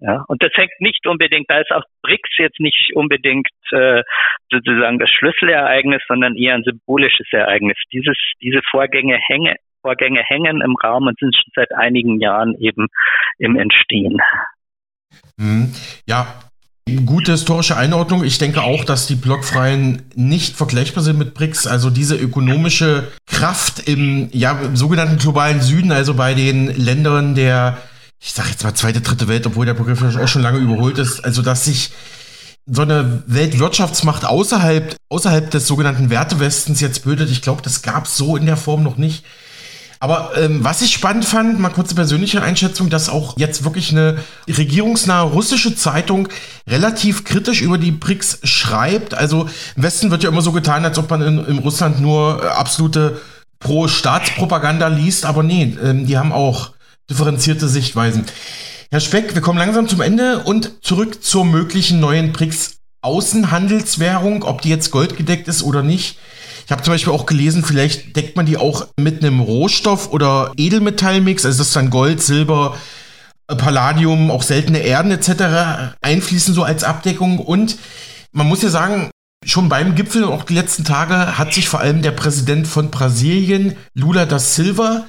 Ja, und das hängt nicht unbedingt, da ist auch BRICS jetzt nicht unbedingt äh, sozusagen das Schlüsselereignis, sondern eher ein symbolisches Ereignis. Dieses, diese Vorgänge hänge, Vorgänge hängen im Raum und sind schon seit einigen Jahren eben im Entstehen. Mhm. Ja, Gute historische Einordnung. Ich denke auch, dass die Blockfreien nicht vergleichbar sind mit BRICS. Also diese ökonomische Kraft im, ja, im sogenannten globalen Süden, also bei den Ländern der, ich sage jetzt mal zweite, dritte Welt, obwohl der Begriff auch schon lange überholt ist. Also dass sich so eine Weltwirtschaftsmacht außerhalb, außerhalb des sogenannten Wertewestens jetzt bildet, ich glaube, das gab es so in der Form noch nicht. Aber ähm, was ich spannend fand, mal kurze persönliche Einschätzung, dass auch jetzt wirklich eine regierungsnahe russische Zeitung relativ kritisch über die BRICS schreibt. Also im Westen wird ja immer so getan, als ob man in, in Russland nur äh, absolute Pro-Staatspropaganda liest, aber nee, ähm, die haben auch differenzierte Sichtweisen. Herr Speck, wir kommen langsam zum Ende und zurück zur möglichen neuen BRICS Außenhandelswährung, ob die jetzt goldgedeckt ist oder nicht. Ich habe zum Beispiel auch gelesen, vielleicht deckt man die auch mit einem Rohstoff- oder Edelmetallmix, also das dann Gold, Silber, Palladium, auch seltene Erden etc. einfließen so als Abdeckung. Und man muss ja sagen, schon beim Gipfel und auch die letzten Tage hat sich vor allem der Präsident von Brasilien, Lula da Silva,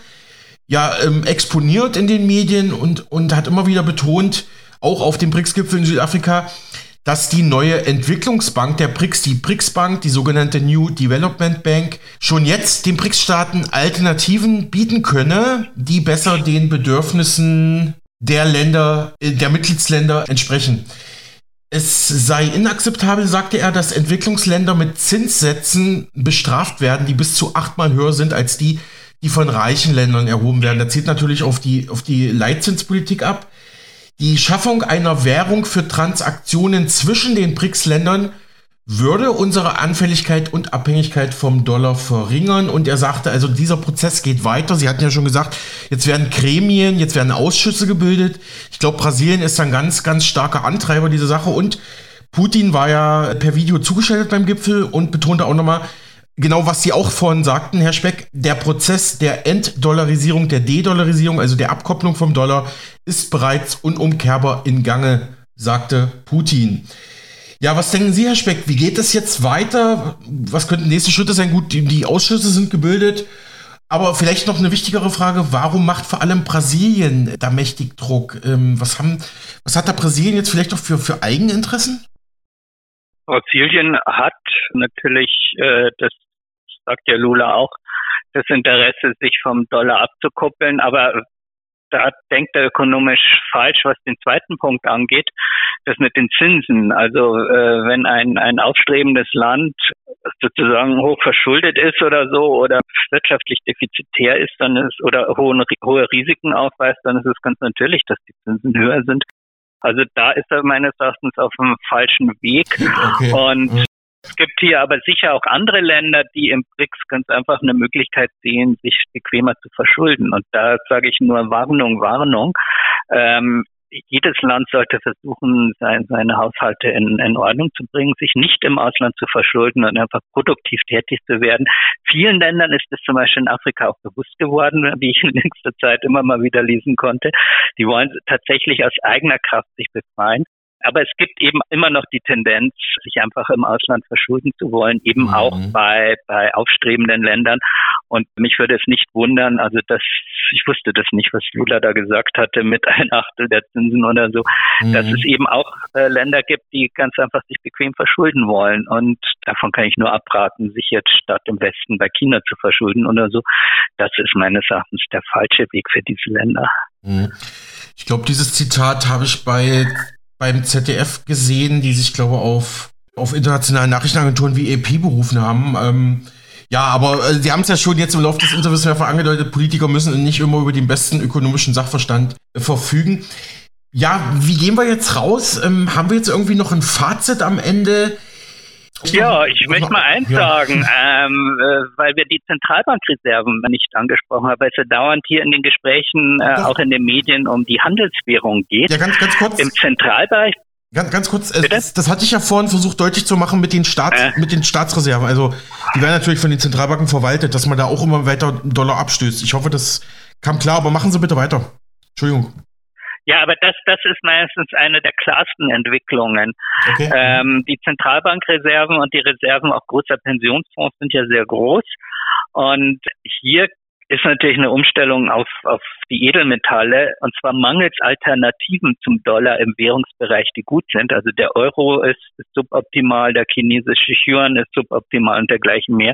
ja ähm, exponiert in den Medien und, und hat immer wieder betont, auch auf dem BRICS-Gipfel in Südafrika, dass die neue Entwicklungsbank der BRICS, die BRICS Bank, die sogenannte New Development Bank, schon jetzt den BRICS-Staaten Alternativen bieten könne, die besser den Bedürfnissen der Länder, äh, der Mitgliedsländer entsprechen. Es sei inakzeptabel, sagte er, dass Entwicklungsländer mit Zinssätzen bestraft werden, die bis zu achtmal höher sind als die, die von reichen Ländern erhoben werden. Das zielt natürlich auf die, auf die Leitzinspolitik ab. Die Schaffung einer Währung für Transaktionen zwischen den BRICS-Ländern würde unsere Anfälligkeit und Abhängigkeit vom Dollar verringern. Und er sagte, also dieser Prozess geht weiter. Sie hatten ja schon gesagt, jetzt werden Gremien, jetzt werden Ausschüsse gebildet. Ich glaube, Brasilien ist ein ganz, ganz starker Antreiber dieser Sache. Und Putin war ja per Video zugeschaltet beim Gipfel und betonte auch nochmal, Genau, was Sie auch vorhin sagten, Herr Speck, der Prozess der Entdollarisierung, der De-Dollarisierung, also der Abkopplung vom Dollar, ist bereits unumkehrbar in Gange, sagte Putin. Ja, was denken Sie, Herr Speck? Wie geht es jetzt weiter? Was könnten nächste Schritte sein? Gut, die, Ausschüsse sind gebildet. Aber vielleicht noch eine wichtigere Frage, warum macht vor allem Brasilien da mächtig Druck? Ähm, was, haben, was hat da Brasilien jetzt vielleicht auch für, für Eigeninteressen? Brasilien hat natürlich, äh, das sagt ja Lula auch, das Interesse, sich vom Dollar abzukuppeln, aber da denkt er ökonomisch falsch, was den zweiten Punkt angeht, das mit den Zinsen. Also äh, wenn ein, ein aufstrebendes Land sozusagen hoch verschuldet ist oder so oder wirtschaftlich defizitär ist, dann ist oder hohe, hohe Risiken aufweist, dann ist es ganz natürlich, dass die Zinsen höher sind. Also da ist er meines Erachtens auf dem falschen Weg. Okay. Und es gibt hier aber sicher auch andere Länder, die im BRICS ganz einfach eine Möglichkeit sehen, sich bequemer zu verschulden. Und da sage ich nur Warnung, Warnung. Ähm, jedes Land sollte versuchen, sein, seine Haushalte in, in Ordnung zu bringen, sich nicht im Ausland zu verschulden und einfach produktiv tätig zu werden. Vielen Ländern ist es zum Beispiel in Afrika auch bewusst geworden, wie ich in nächster Zeit immer mal wieder lesen konnte. Die wollen tatsächlich aus eigener Kraft sich befreien. Aber es gibt eben immer noch die Tendenz, sich einfach im Ausland verschulden zu wollen, eben mhm. auch bei, bei aufstrebenden Ländern. Und mich würde es nicht wundern, also das, ich wusste das nicht, was Lula da gesagt hatte, mit ein Achtel der Zinsen oder so, mhm. dass es eben auch äh, Länder gibt, die ganz einfach sich bequem verschulden wollen. Und davon kann ich nur abraten, sich jetzt statt im Westen bei China zu verschulden oder so. Das ist meines Erachtens der falsche Weg für diese Länder. Mhm. Ich glaube, dieses Zitat habe ich bei beim ZDF gesehen, die sich, glaube ich, auf, auf internationalen Nachrichtenagenturen wie EP berufen haben. Ähm, ja, aber äh, Sie haben es ja schon jetzt im Laufe des Interviews mehrfach angedeutet, Politiker müssen nicht immer über den besten ökonomischen Sachverstand äh, verfügen. Ja, wie gehen wir jetzt raus? Ähm, haben wir jetzt irgendwie noch ein Fazit am Ende? Ja, ich möchte mal eins ja. sagen, ähm, äh, weil wir die Zentralbankreserven nicht angesprochen haben, weil es ja dauernd hier in den Gesprächen, äh, auch in den Medien, um die Handelswährung geht. Ja, ganz, ganz kurz. Im Zentralbereich Ganz, ganz kurz, äh, das, das, hatte ich ja vorhin versucht deutlich zu machen mit den, Staats, äh. mit den Staatsreserven. Also die werden natürlich von den Zentralbanken verwaltet, dass man da auch immer weiter Dollar abstößt. Ich hoffe, das kam klar, aber machen Sie bitte weiter. Entschuldigung. Ja, aber das, das ist meistens eine der klarsten Entwicklungen. Okay. Ähm, die Zentralbankreserven und die Reserven auch großer Pensionsfonds sind ja sehr groß. Und hier ist natürlich eine Umstellung auf, auf die Edelmetalle und zwar mangels Alternativen zum Dollar im Währungsbereich, die gut sind. Also der Euro ist, ist suboptimal, der chinesische Yuan ist suboptimal und dergleichen mehr.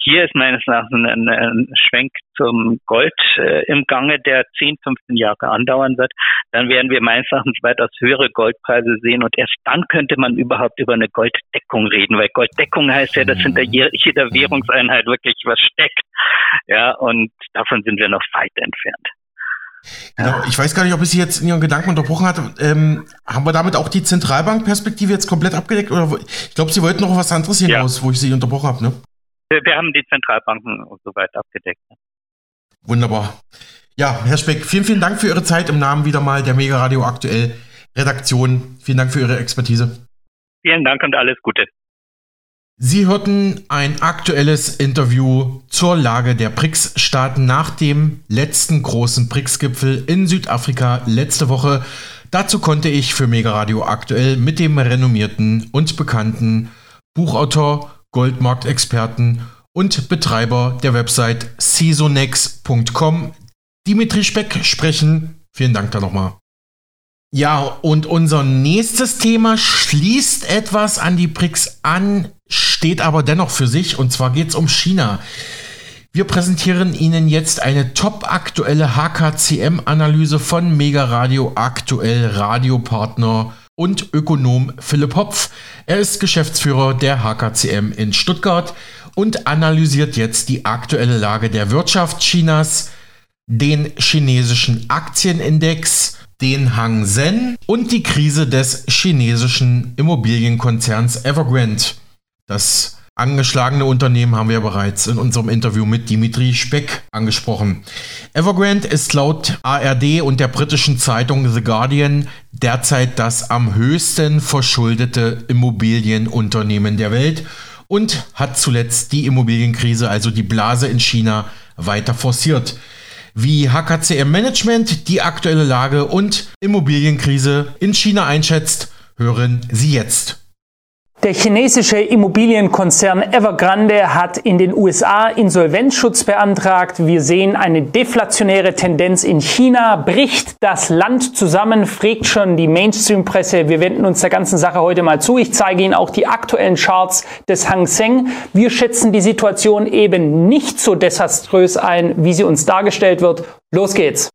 Hier ist meines Erachtens ein, ein Schwenk zum Gold äh, im Gange, der 10, 15 Jahre andauern wird. Dann werden wir meines Erachtens weitaus höhere Goldpreise sehen und erst dann könnte man überhaupt über eine Golddeckung reden, weil Golddeckung heißt ja, dass hinter jeder Währungseinheit wirklich was steckt. Ja, und davon sind wir noch weit entfernt. Genau. Ich weiß gar nicht, ob ich Sie jetzt in Ihren Gedanken unterbrochen hatte. Ähm, haben wir damit auch die Zentralbankperspektive jetzt komplett abgedeckt? Oder ich glaube, Sie wollten noch was anderes hinaus, ja. wo ich Sie unterbrochen habe, ne? Wir, wir haben die Zentralbanken und so weiter abgedeckt. Ne? Wunderbar. Ja, Herr Speck, vielen, vielen Dank für Ihre Zeit im Namen wieder mal der Mega Radio Aktuell Redaktion. Vielen Dank für Ihre Expertise. Vielen Dank und alles Gute. Sie hörten ein aktuelles Interview zur Lage der BRICS-Staaten nach dem letzten großen BRICS-Gipfel in Südafrika letzte Woche. Dazu konnte ich für Mega Radio aktuell mit dem renommierten und bekannten Buchautor, Goldmarktexperten und Betreiber der Website seasonex.com Dimitri Speck sprechen. Vielen Dank da nochmal. Ja, und unser nächstes Thema schließt etwas an die BRICS an, steht aber dennoch für sich, und zwar geht es um China. Wir präsentieren Ihnen jetzt eine top-aktuelle HKCM-Analyse von Mega Radio Aktuell Radiopartner und Ökonom Philipp Hopf. Er ist Geschäftsführer der HKCM in Stuttgart und analysiert jetzt die aktuelle Lage der Wirtschaft Chinas, den chinesischen Aktienindex, den Hang Seng und die Krise des chinesischen Immobilienkonzerns Evergrande. Das angeschlagene Unternehmen haben wir bereits in unserem Interview mit Dimitri Speck angesprochen. Evergrande ist laut ARD und der britischen Zeitung The Guardian derzeit das am höchsten verschuldete Immobilienunternehmen der Welt und hat zuletzt die Immobilienkrise, also die Blase in China, weiter forciert wie HKCM Management die aktuelle Lage und Immobilienkrise in China einschätzt, hören Sie jetzt. Der chinesische Immobilienkonzern Evergrande hat in den USA Insolvenzschutz beantragt. Wir sehen eine deflationäre Tendenz in China. Bricht das Land zusammen, fragt schon die Mainstream-Presse. Wir wenden uns der ganzen Sache heute mal zu. Ich zeige Ihnen auch die aktuellen Charts des Hang Seng. Wir schätzen die Situation eben nicht so desaströs ein, wie sie uns dargestellt wird. Los geht's!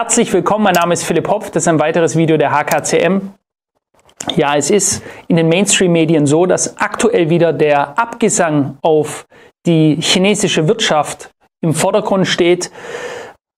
Herzlich willkommen, mein Name ist Philipp Hopf, das ist ein weiteres Video der HKCM. Ja, es ist in den Mainstream-Medien so, dass aktuell wieder der Abgesang auf die chinesische Wirtschaft im Vordergrund steht.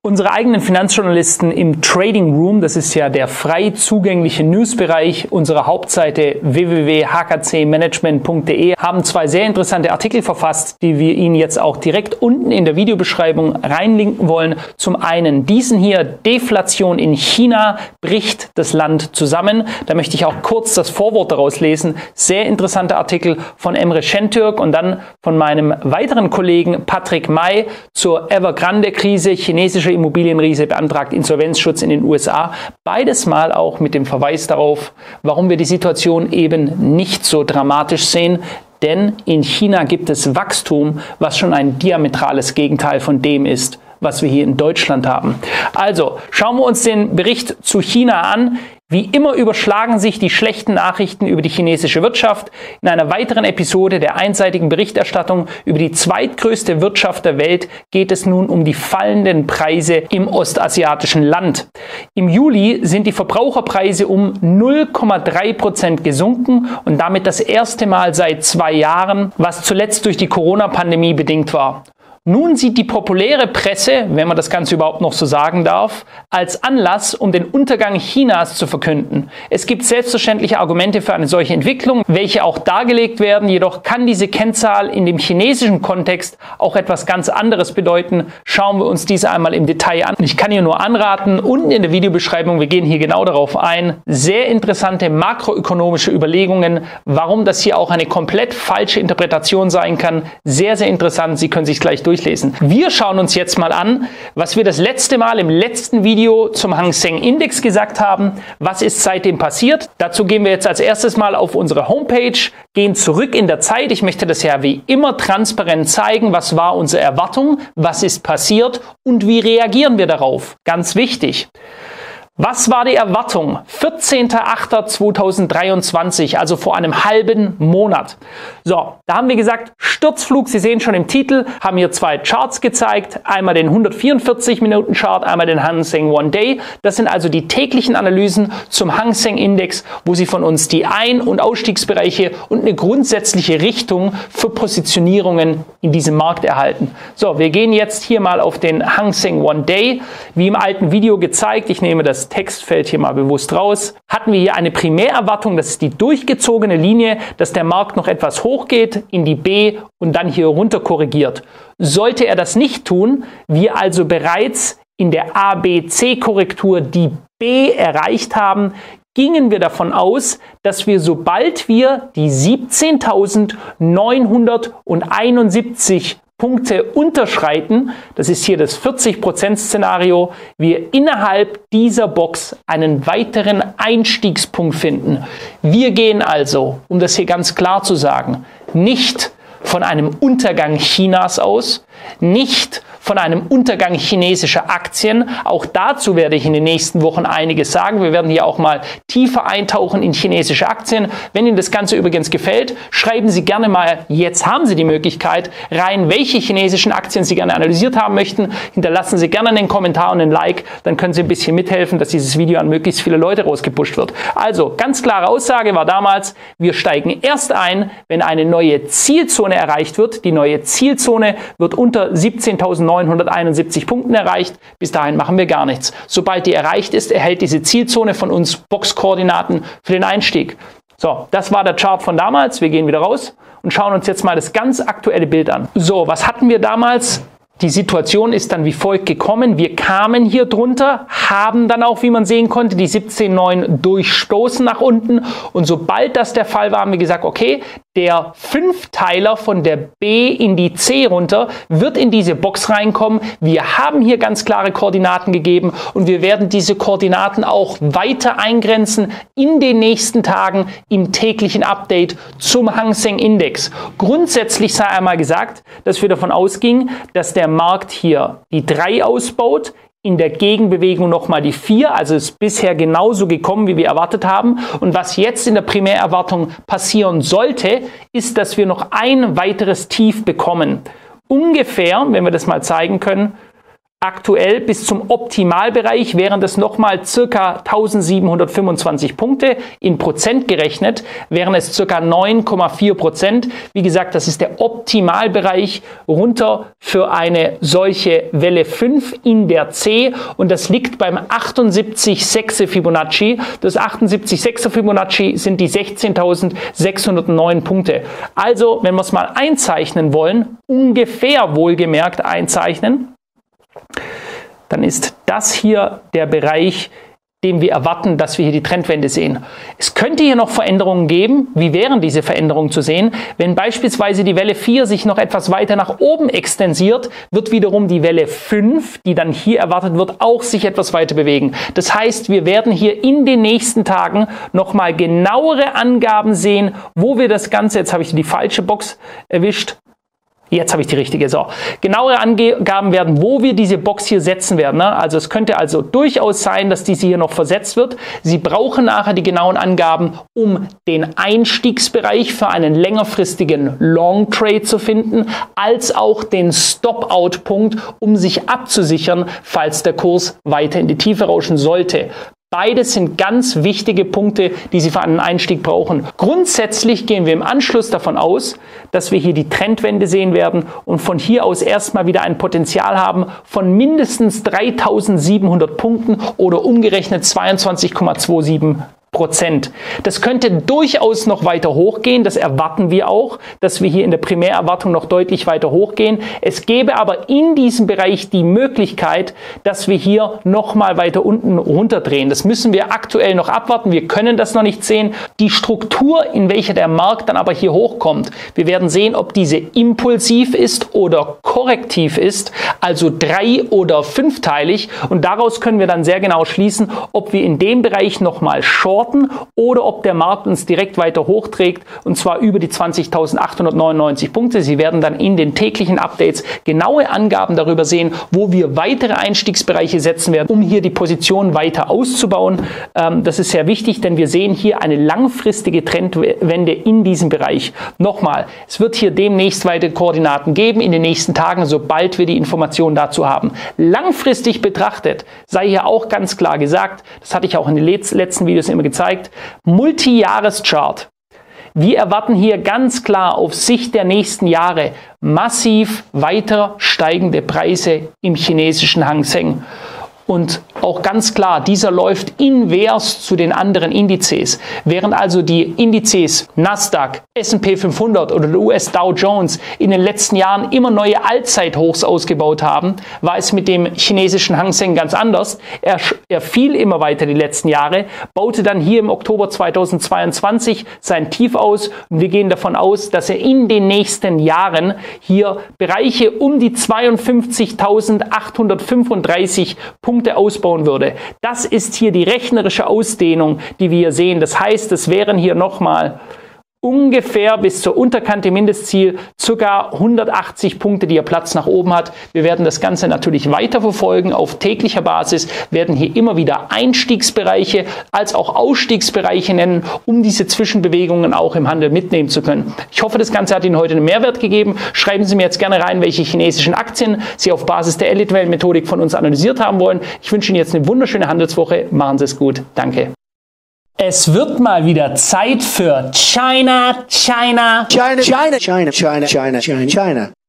Unsere eigenen Finanzjournalisten im Trading Room, das ist ja der frei zugängliche Newsbereich unserer Hauptseite www.hkcmanagement.de, haben zwei sehr interessante Artikel verfasst, die wir Ihnen jetzt auch direkt unten in der Videobeschreibung reinlinken wollen. Zum einen diesen hier, Deflation in China bricht das Land zusammen. Da möchte ich auch kurz das Vorwort daraus lesen. Sehr interessanter Artikel von Emre Şentürk und dann von meinem weiteren Kollegen Patrick May zur Evergrande-Krise, chinesische chinesische Immobilienriese beantragt Insolvenzschutz in den USA. Beides mal auch mit dem Verweis darauf, warum wir die Situation eben nicht so dramatisch sehen. Denn in China gibt es Wachstum, was schon ein diametrales Gegenteil von dem ist, was wir hier in Deutschland haben. Also schauen wir uns den Bericht zu China an. Wie immer überschlagen sich die schlechten Nachrichten über die chinesische Wirtschaft. In einer weiteren Episode der einseitigen Berichterstattung über die zweitgrößte Wirtschaft der Welt geht es nun um die fallenden Preise im ostasiatischen Land. Im Juli sind die Verbraucherpreise um 0,3 Prozent gesunken und damit das erste Mal seit zwei Jahren, was zuletzt durch die Corona-Pandemie bedingt war. Nun sieht die populäre Presse, wenn man das Ganze überhaupt noch so sagen darf, als Anlass, um den Untergang Chinas zu verkünden. Es gibt selbstverständliche Argumente für eine solche Entwicklung, welche auch dargelegt werden, jedoch kann diese Kennzahl in dem chinesischen Kontext auch etwas ganz anderes bedeuten. Schauen wir uns diese einmal im Detail an. Ich kann hier nur anraten, unten in der Videobeschreibung, wir gehen hier genau darauf ein, sehr interessante makroökonomische Überlegungen, warum das hier auch eine komplett falsche Interpretation sein kann. Sehr, sehr interessant. Sie können sich gleich durch durchlesen. Wir schauen uns jetzt mal an, was wir das letzte Mal im letzten Video zum Hang Seng Index gesagt haben. Was ist seitdem passiert? Dazu gehen wir jetzt als erstes mal auf unsere Homepage, gehen zurück in der Zeit. Ich möchte das ja wie immer transparent zeigen. Was war unsere Erwartung? Was ist passiert? Und wie reagieren wir darauf? Ganz wichtig. Was war die Erwartung? 14.08.2023, also vor einem halben Monat. So, da haben wir gesagt, Sturzflug, Sie sehen schon im Titel, haben hier zwei Charts gezeigt. Einmal den 144-Minuten-Chart, einmal den Hang Seng One Day. Das sind also die täglichen Analysen zum Hang Seng Index, wo Sie von uns die Ein- und Ausstiegsbereiche und eine grundsätzliche Richtung für Positionierungen in diesem Markt erhalten. So, wir gehen jetzt hier mal auf den Hang Seng One Day. Wie im alten Video gezeigt, ich nehme das Textfeld hier mal bewusst raus, hatten wir hier eine Primärerwartung, das ist die durchgezogene Linie, dass der Markt noch etwas hochgeht in die B und dann hier runter korrigiert. Sollte er das nicht tun, wir also bereits in der ABC-Korrektur die B erreicht haben, gingen wir davon aus, dass wir, sobald wir die 17.971 Punkte unterschreiten, das ist hier das 40%-Szenario, wir innerhalb dieser Box einen weiteren Einstiegspunkt finden. Wir gehen also, um das hier ganz klar zu sagen, nicht von einem Untergang Chinas aus, nicht von einem Untergang chinesischer Aktien. Auch dazu werde ich in den nächsten Wochen einiges sagen. Wir werden hier auch mal tiefer eintauchen in chinesische Aktien. Wenn Ihnen das Ganze übrigens gefällt, schreiben Sie gerne mal, jetzt haben Sie die Möglichkeit, rein, welche chinesischen Aktien Sie gerne analysiert haben möchten. Hinterlassen Sie gerne einen Kommentar und einen Like, dann können Sie ein bisschen mithelfen, dass dieses Video an möglichst viele Leute rausgepusht wird. Also, ganz klare Aussage war damals, wir steigen erst ein, wenn eine neue Zielzone erreicht wird. Die neue Zielzone wird unter 17.900 971 Punkten erreicht. Bis dahin machen wir gar nichts. Sobald die erreicht ist, erhält diese Zielzone von uns Boxkoordinaten für den Einstieg. So, das war der Chart von damals. Wir gehen wieder raus und schauen uns jetzt mal das ganz aktuelle Bild an. So, was hatten wir damals? Die Situation ist dann wie folgt gekommen. Wir kamen hier drunter, haben dann auch, wie man sehen konnte, die 17,9 durchstoßen nach unten. Und sobald das der Fall war, haben wir gesagt, okay, der Fünfteiler von der B in die C runter wird in diese Box reinkommen. Wir haben hier ganz klare Koordinaten gegeben und wir werden diese Koordinaten auch weiter eingrenzen in den nächsten Tagen im täglichen Update zum Hang Seng Index. Grundsätzlich sei einmal gesagt, dass wir davon ausgingen, dass der Markt hier die 3 ausbaut, in der Gegenbewegung nochmal die 4, also ist bisher genauso gekommen, wie wir erwartet haben. Und was jetzt in der Primärerwartung passieren sollte, ist, dass wir noch ein weiteres Tief bekommen. Ungefähr, wenn wir das mal zeigen können, Aktuell bis zum Optimalbereich wären das nochmal circa 1725 Punkte. In Prozent gerechnet wären es circa 9,4 Prozent. Wie gesagt, das ist der Optimalbereich runter für eine solche Welle 5 in der C und das liegt beim 78,6 Fibonacci. Das 78,6 Fibonacci sind die 16.609 Punkte. Also, wenn wir es mal einzeichnen wollen, ungefähr wohlgemerkt einzeichnen, dann ist das hier der Bereich, dem wir erwarten, dass wir hier die Trendwende sehen. Es könnte hier noch Veränderungen geben. Wie wären diese Veränderungen zu sehen? Wenn beispielsweise die Welle 4 sich noch etwas weiter nach oben extensiert, wird wiederum die Welle 5, die dann hier erwartet wird, auch sich etwas weiter bewegen. Das heißt, wir werden hier in den nächsten Tagen nochmal genauere Angaben sehen, wo wir das Ganze, jetzt habe ich die falsche Box erwischt, Jetzt habe ich die richtige. So, genauere Angaben werden, wo wir diese Box hier setzen werden. Ne? Also es könnte also durchaus sein, dass diese hier noch versetzt wird. Sie brauchen nachher die genauen Angaben, um den Einstiegsbereich für einen längerfristigen Long Trade zu finden, als auch den Stop-Out-Punkt, um sich abzusichern, falls der Kurs weiter in die Tiefe rauschen sollte. Beides sind ganz wichtige Punkte, die Sie für einen Einstieg brauchen. Grundsätzlich gehen wir im Anschluss davon aus, dass wir hier die Trendwende sehen werden und von hier aus erstmal wieder ein Potenzial haben von mindestens 3700 Punkten oder umgerechnet 22,27 Prozent. Das könnte durchaus noch weiter hochgehen. Das erwarten wir auch, dass wir hier in der Primärerwartung noch deutlich weiter hochgehen. Es gäbe aber in diesem Bereich die Möglichkeit, dass wir hier noch mal weiter unten runterdrehen. Das müssen wir aktuell noch abwarten. Wir können das noch nicht sehen. Die Struktur, in welcher der Markt dann aber hier hochkommt, wir werden sehen, ob diese impulsiv ist oder korrektiv ist, also drei- oder fünfteilig. Und daraus können wir dann sehr genau schließen, ob wir in dem Bereich noch mal short shorten oder ob der Markt uns direkt weiter hochträgt und zwar über die 20.899 Punkte. Sie werden dann in den täglichen Updates genaue Angaben darüber sehen, wo wir weitere Einstiegsbereiche setzen werden, um hier die Position weiter auszubauen. Ähm, das ist sehr wichtig, denn wir sehen hier eine langfristige Trendwende in diesem Bereich. Nochmal, es wird hier demnächst weitere Koordinaten geben in den nächsten Tagen, sobald wir die Informationen dazu haben. Langfristig betrachtet sei hier auch ganz klar gesagt, das hatte ich auch in den letzten Videos immer gezeigt, Multi-Jahres-Chart. Wir erwarten hier ganz klar auf Sicht der nächsten Jahre massiv weiter steigende Preise im chinesischen Hang Seng. Und auch ganz klar, dieser läuft invers zu den anderen Indizes. Während also die Indizes Nasdaq, S&P 500 oder der US Dow Jones in den letzten Jahren immer neue Allzeithochs ausgebaut haben, war es mit dem chinesischen Hang Seng ganz anders. Er, er fiel immer weiter die letzten Jahre, baute dann hier im Oktober 2022 sein Tief aus und wir gehen davon aus, dass er in den nächsten Jahren hier Bereiche um die 52.835 Punkte Punkte ausbauen würde. Das ist hier die rechnerische Ausdehnung, die wir sehen. Das heißt, es wären hier nochmal ungefähr bis zur Unterkante Mindestziel ca. 180 Punkte, die er Platz nach oben hat. Wir werden das Ganze natürlich weiter verfolgen auf täglicher Basis, werden hier immer wieder Einstiegsbereiche als auch Ausstiegsbereiche nennen, um diese Zwischenbewegungen auch im Handel mitnehmen zu können. Ich hoffe, das Ganze hat Ihnen heute einen Mehrwert gegeben. Schreiben Sie mir jetzt gerne rein, welche chinesischen Aktien Sie auf Basis der Elite-Methodik von uns analysiert haben wollen. Ich wünsche Ihnen jetzt eine wunderschöne Handelswoche. Machen Sie es gut. Danke. Es wird mal wieder Zeit für China, China, China, China, China, China, China, China. China.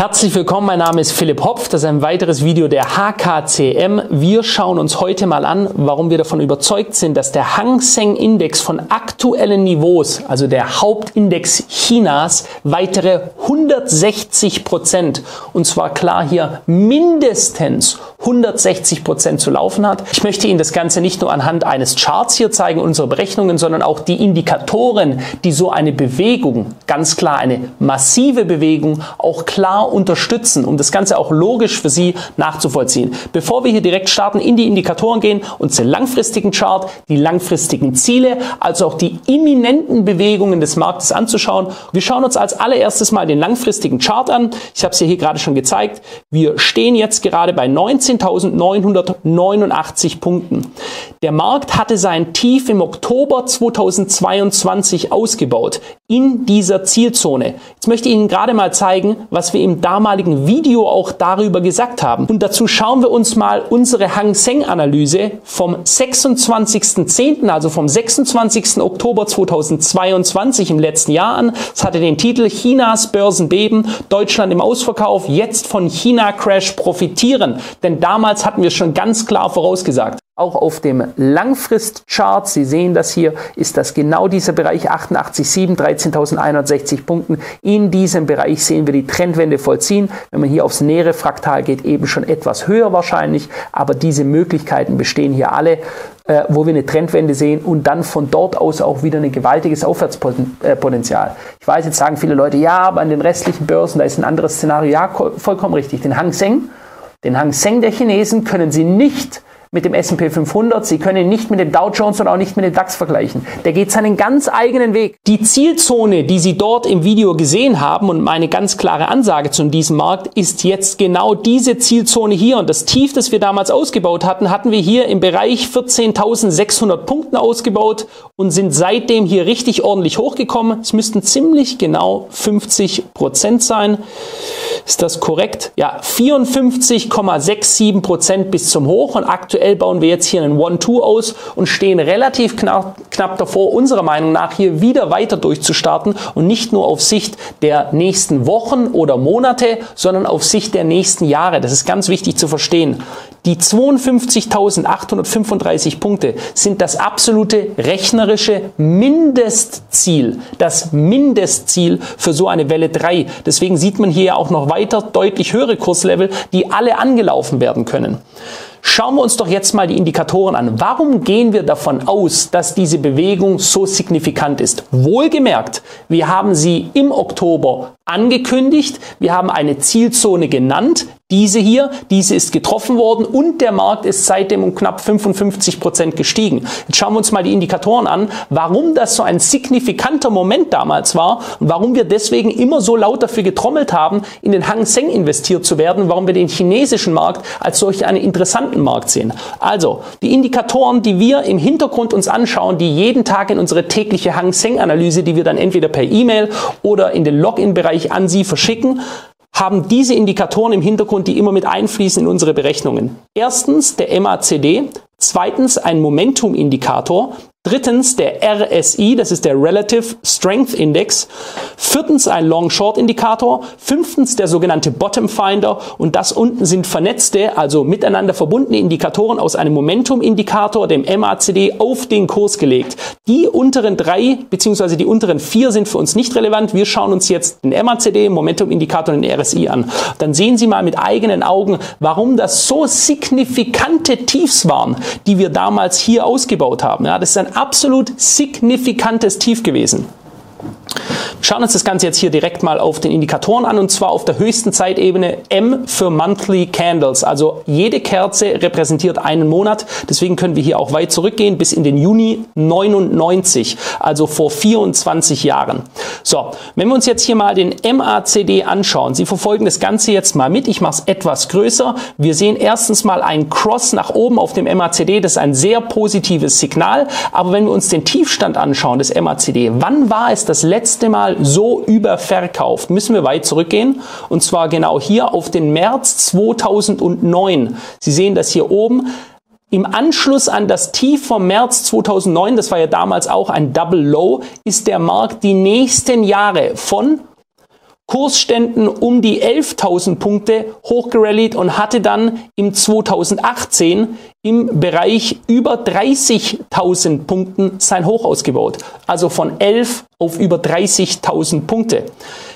Herzlich willkommen, mein Name ist Philipp Hopf, das ist ein weiteres Video der HKCM. Wir schauen uns heute mal an, warum wir davon überzeugt sind, dass der Hang Seng Index von aktuellen Niveaus, also der Hauptindex Chinas, weitere 160 Prozent, und zwar klar hier mindestens 160 Prozent zu laufen hat. Ich möchte Ihnen das Ganze nicht nur anhand eines Charts hier zeigen, unsere Berechnungen, sondern auch die Indikatoren, die so eine Bewegung, ganz klar eine massive Bewegung, auch klar unterstützen, um das Ganze auch logisch für Sie nachzuvollziehen. Bevor wir hier direkt starten, in die Indikatoren gehen, uns den langfristigen Chart, die langfristigen Ziele, also auch die imminenten Bewegungen des Marktes anzuschauen. Wir schauen uns als allererstes mal den langfristigen Chart an. Ich habe es hier gerade schon gezeigt. Wir stehen jetzt gerade bei 19.989 Punkten. Der Markt hatte sein Tief im Oktober 2022 ausgebaut in dieser Zielzone. Jetzt möchte ich Ihnen gerade mal zeigen, was wir im damaligen Video auch darüber gesagt haben. Und dazu schauen wir uns mal unsere Hang Seng Analyse vom 26.10., also vom 26. Oktober 2022 im letzten Jahr an. Es hatte den Titel Chinas Börsenbeben, Deutschland im Ausverkauf, jetzt von China Crash profitieren. Denn damals hatten wir schon ganz klar vorausgesagt. Auch auf dem Langfristchart, Sie sehen das hier, ist das genau dieser Bereich 88,7, 13.160 Punkten. In diesem Bereich sehen wir die Trendwende vollziehen. Wenn man hier aufs nähere Fraktal geht, eben schon etwas höher wahrscheinlich, aber diese Möglichkeiten bestehen hier alle, äh, wo wir eine Trendwende sehen und dann von dort aus auch wieder ein gewaltiges Aufwärtspotenzial. Ich weiß, jetzt sagen viele Leute, ja, aber an den restlichen Börsen, da ist ein anderes Szenario. Ja, vollkommen richtig. Den Hang Seng, den Hang Seng der Chinesen können Sie nicht mit dem S&P 500. Sie können ihn nicht mit dem Dow Jones und auch nicht mit dem DAX vergleichen. Der geht seinen ganz eigenen Weg. Die Zielzone, die Sie dort im Video gesehen haben und meine ganz klare Ansage zu diesem Markt ist jetzt genau diese Zielzone hier. Und das Tief, das wir damals ausgebaut hatten, hatten wir hier im Bereich 14.600 Punkten ausgebaut und sind seitdem hier richtig ordentlich hochgekommen. Es müssten ziemlich genau 50 Prozent sein. Ist das korrekt? Ja, 54,67 Prozent bis zum Hoch und aktuell bauen wir jetzt hier einen One-Two aus und stehen relativ knapp, knapp davor, unserer Meinung nach hier wieder weiter durchzustarten und nicht nur auf Sicht der nächsten Wochen oder Monate, sondern auf Sicht der nächsten Jahre. Das ist ganz wichtig zu verstehen. Die 52.835 Punkte sind das absolute rechnerische Mindestziel, das Mindestziel für so eine Welle 3. Deswegen sieht man hier auch noch weiter deutlich höhere Kurslevel, die alle angelaufen werden können. Schauen wir uns doch jetzt mal die Indikatoren an. Warum gehen wir davon aus, dass diese Bewegung so signifikant ist? Wohlgemerkt, wir haben sie im Oktober angekündigt, wir haben eine Zielzone genannt, diese hier, diese ist getroffen worden und der Markt ist seitdem um knapp 55 Prozent gestiegen. Jetzt schauen wir uns mal die Indikatoren an, warum das so ein signifikanter Moment damals war und warum wir deswegen immer so laut dafür getrommelt haben, in den Hang Seng investiert zu werden, warum wir den chinesischen Markt als solch einen interessanten Markt sehen. Also, die Indikatoren, die wir im Hintergrund uns anschauen, die jeden Tag in unsere tägliche Hang Seng Analyse, die wir dann entweder per E-Mail oder in den Login-Bereich an Sie verschicken, haben diese Indikatoren im Hintergrund, die immer mit einfließen in unsere Berechnungen. Erstens der MACD, zweitens ein Momentum-Indikator, Drittens der RSI, das ist der Relative Strength Index. Viertens ein Long-Short-Indikator. Fünftens der sogenannte Bottom Finder. Und das unten sind vernetzte, also miteinander verbundene Indikatoren aus einem Momentum-Indikator, dem MACD, auf den Kurs gelegt. Die unteren drei beziehungsweise die unteren vier sind für uns nicht relevant. Wir schauen uns jetzt den MACD, Momentum-Indikator und den RSI an. Dann sehen Sie mal mit eigenen Augen, warum das so signifikante Tiefs waren, die wir damals hier ausgebaut haben. Ja, das ist ein absolut signifikantes Tief gewesen. Schauen uns das Ganze jetzt hier direkt mal auf den Indikatoren an und zwar auf der höchsten Zeitebene M für Monthly Candles. Also jede Kerze repräsentiert einen Monat. Deswegen können wir hier auch weit zurückgehen bis in den Juni 99, also vor 24 Jahren. So, wenn wir uns jetzt hier mal den MACD anschauen, Sie verfolgen das Ganze jetzt mal mit. Ich mache es etwas größer. Wir sehen erstens mal einen Cross nach oben auf dem MACD. Das ist ein sehr positives Signal. Aber wenn wir uns den Tiefstand anschauen des MACD, wann war es das letzte Mal mal so überverkauft, müssen wir weit zurückgehen. Und zwar genau hier auf den März 2009. Sie sehen das hier oben. Im Anschluss an das Tief vom März 2009, das war ja damals auch ein Double Low, ist der Markt die nächsten Jahre von Kursständen um die 11.000 Punkte hochgerallied und hatte dann im 2018 im Bereich über 30.000 Punkten sein Hoch ausgebaut. Also von 11 auf über 30.000 Punkte.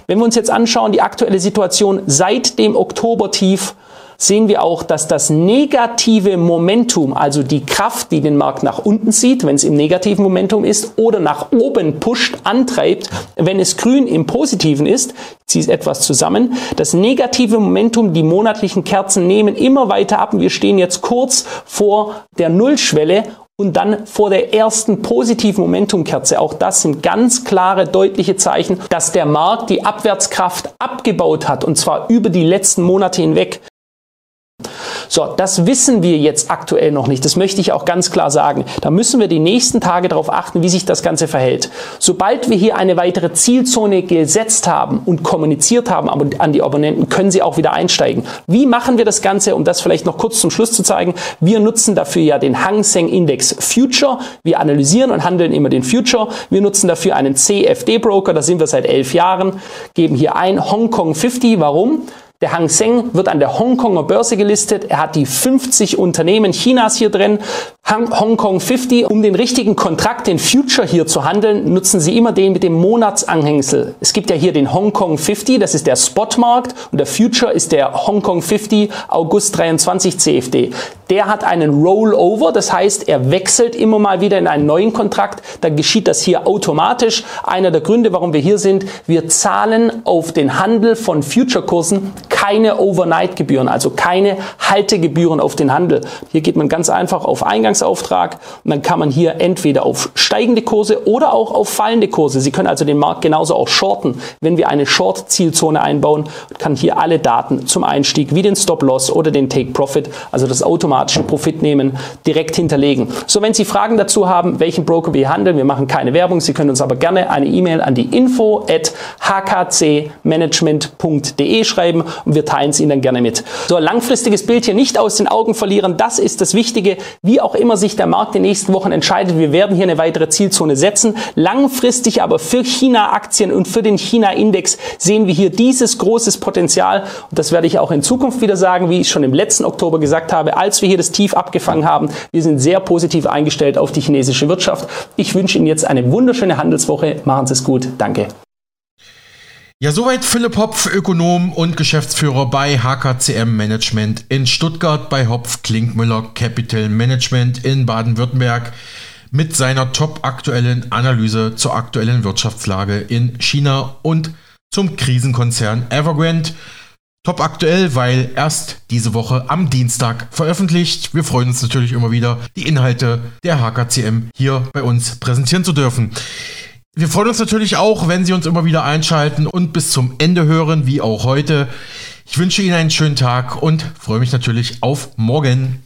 Wenn wir uns jetzt anschauen, die aktuelle Situation seit dem Oktobertief, sehen wir auch, dass das negative Momentum, also die Kraft, die den Markt nach unten zieht, wenn es im negativen Momentum ist, oder nach oben pusht, antreibt, wenn es grün im positiven ist, es etwas zusammen, das negative Momentum, die monatlichen Kerzen nehmen immer weiter ab und wir stehen jetzt kurz vor der Nullschwelle und dann vor der ersten positiven Momentumkerze. Auch das sind ganz klare, deutliche Zeichen, dass der Markt die Abwärtskraft abgebaut hat und zwar über die letzten Monate hinweg. So, das wissen wir jetzt aktuell noch nicht. Das möchte ich auch ganz klar sagen. Da müssen wir die nächsten Tage darauf achten, wie sich das Ganze verhält. Sobald wir hier eine weitere Zielzone gesetzt haben und kommuniziert haben an die Abonnenten, können sie auch wieder einsteigen. Wie machen wir das Ganze, um das vielleicht noch kurz zum Schluss zu zeigen? Wir nutzen dafür ja den Hang Seng Index Future. Wir analysieren und handeln immer den Future. Wir nutzen dafür einen CFD Broker. Da sind wir seit elf Jahren. Geben hier ein Hong Kong 50. Warum? Der Hang Seng wird an der Hongkonger Börse gelistet. Er hat die 50 Unternehmen Chinas hier drin. Hong Kong 50. Um den richtigen Kontrakt, den Future hier zu handeln, nutzen Sie immer den mit dem Monatsanhängsel. Es gibt ja hier den Hong Kong 50, das ist der Spotmarkt und der Future ist der Hong Kong 50 August 23 CFD. Der hat einen Rollover, das heißt, er wechselt immer mal wieder in einen neuen Kontrakt. Dann geschieht das hier automatisch. Einer der Gründe, warum wir hier sind, wir zahlen auf den Handel von Future-Kursen keine Overnight-Gebühren, also keine Haltegebühren auf den Handel. Hier geht man ganz einfach auf Eingangsauftrag und dann kann man hier entweder auf steigende Kurse oder auch auf fallende Kurse. Sie können also den Markt genauso auch shorten, wenn wir eine Short-Zielzone einbauen, kann hier alle Daten zum Einstieg wie den Stop-Loss oder den Take-Profit, also das automatische Profit nehmen, direkt hinterlegen. So, wenn Sie Fragen dazu haben, welchen Broker wir handeln, wir machen keine Werbung, Sie können uns aber gerne eine E-Mail an die info at hkcmanagement.de schreiben und wir teilen es Ihnen dann gerne mit. So, langfristiges Bild hier nicht aus den Augen verlieren, das ist das Wichtige. Wie auch immer sich der Markt in den nächsten Wochen entscheidet, wir werden hier eine weitere Zielzone setzen. Langfristig aber für China-Aktien und für den China-Index sehen wir hier dieses großes Potenzial und das werde ich auch in Zukunft wieder sagen, wie ich schon im letzten Oktober gesagt habe, als wir hier das Tief abgefangen haben. Wir sind sehr positiv eingestellt auf die chinesische Wirtschaft. Ich wünsche Ihnen jetzt eine wunderschöne Handelswoche. Machen Sie es gut. Danke. Ja, soweit Philipp Hopf, Ökonom und Geschäftsführer bei HKCM Management in Stuttgart, bei Hopf Klinkmüller Capital Management in Baden-Württemberg mit seiner top aktuellen Analyse zur aktuellen Wirtschaftslage in China und zum Krisenkonzern Evergrande. Top aktuell, weil erst diese Woche am Dienstag veröffentlicht. Wir freuen uns natürlich immer wieder, die Inhalte der HKCM hier bei uns präsentieren zu dürfen. Wir freuen uns natürlich auch, wenn Sie uns immer wieder einschalten und bis zum Ende hören, wie auch heute. Ich wünsche Ihnen einen schönen Tag und freue mich natürlich auf morgen.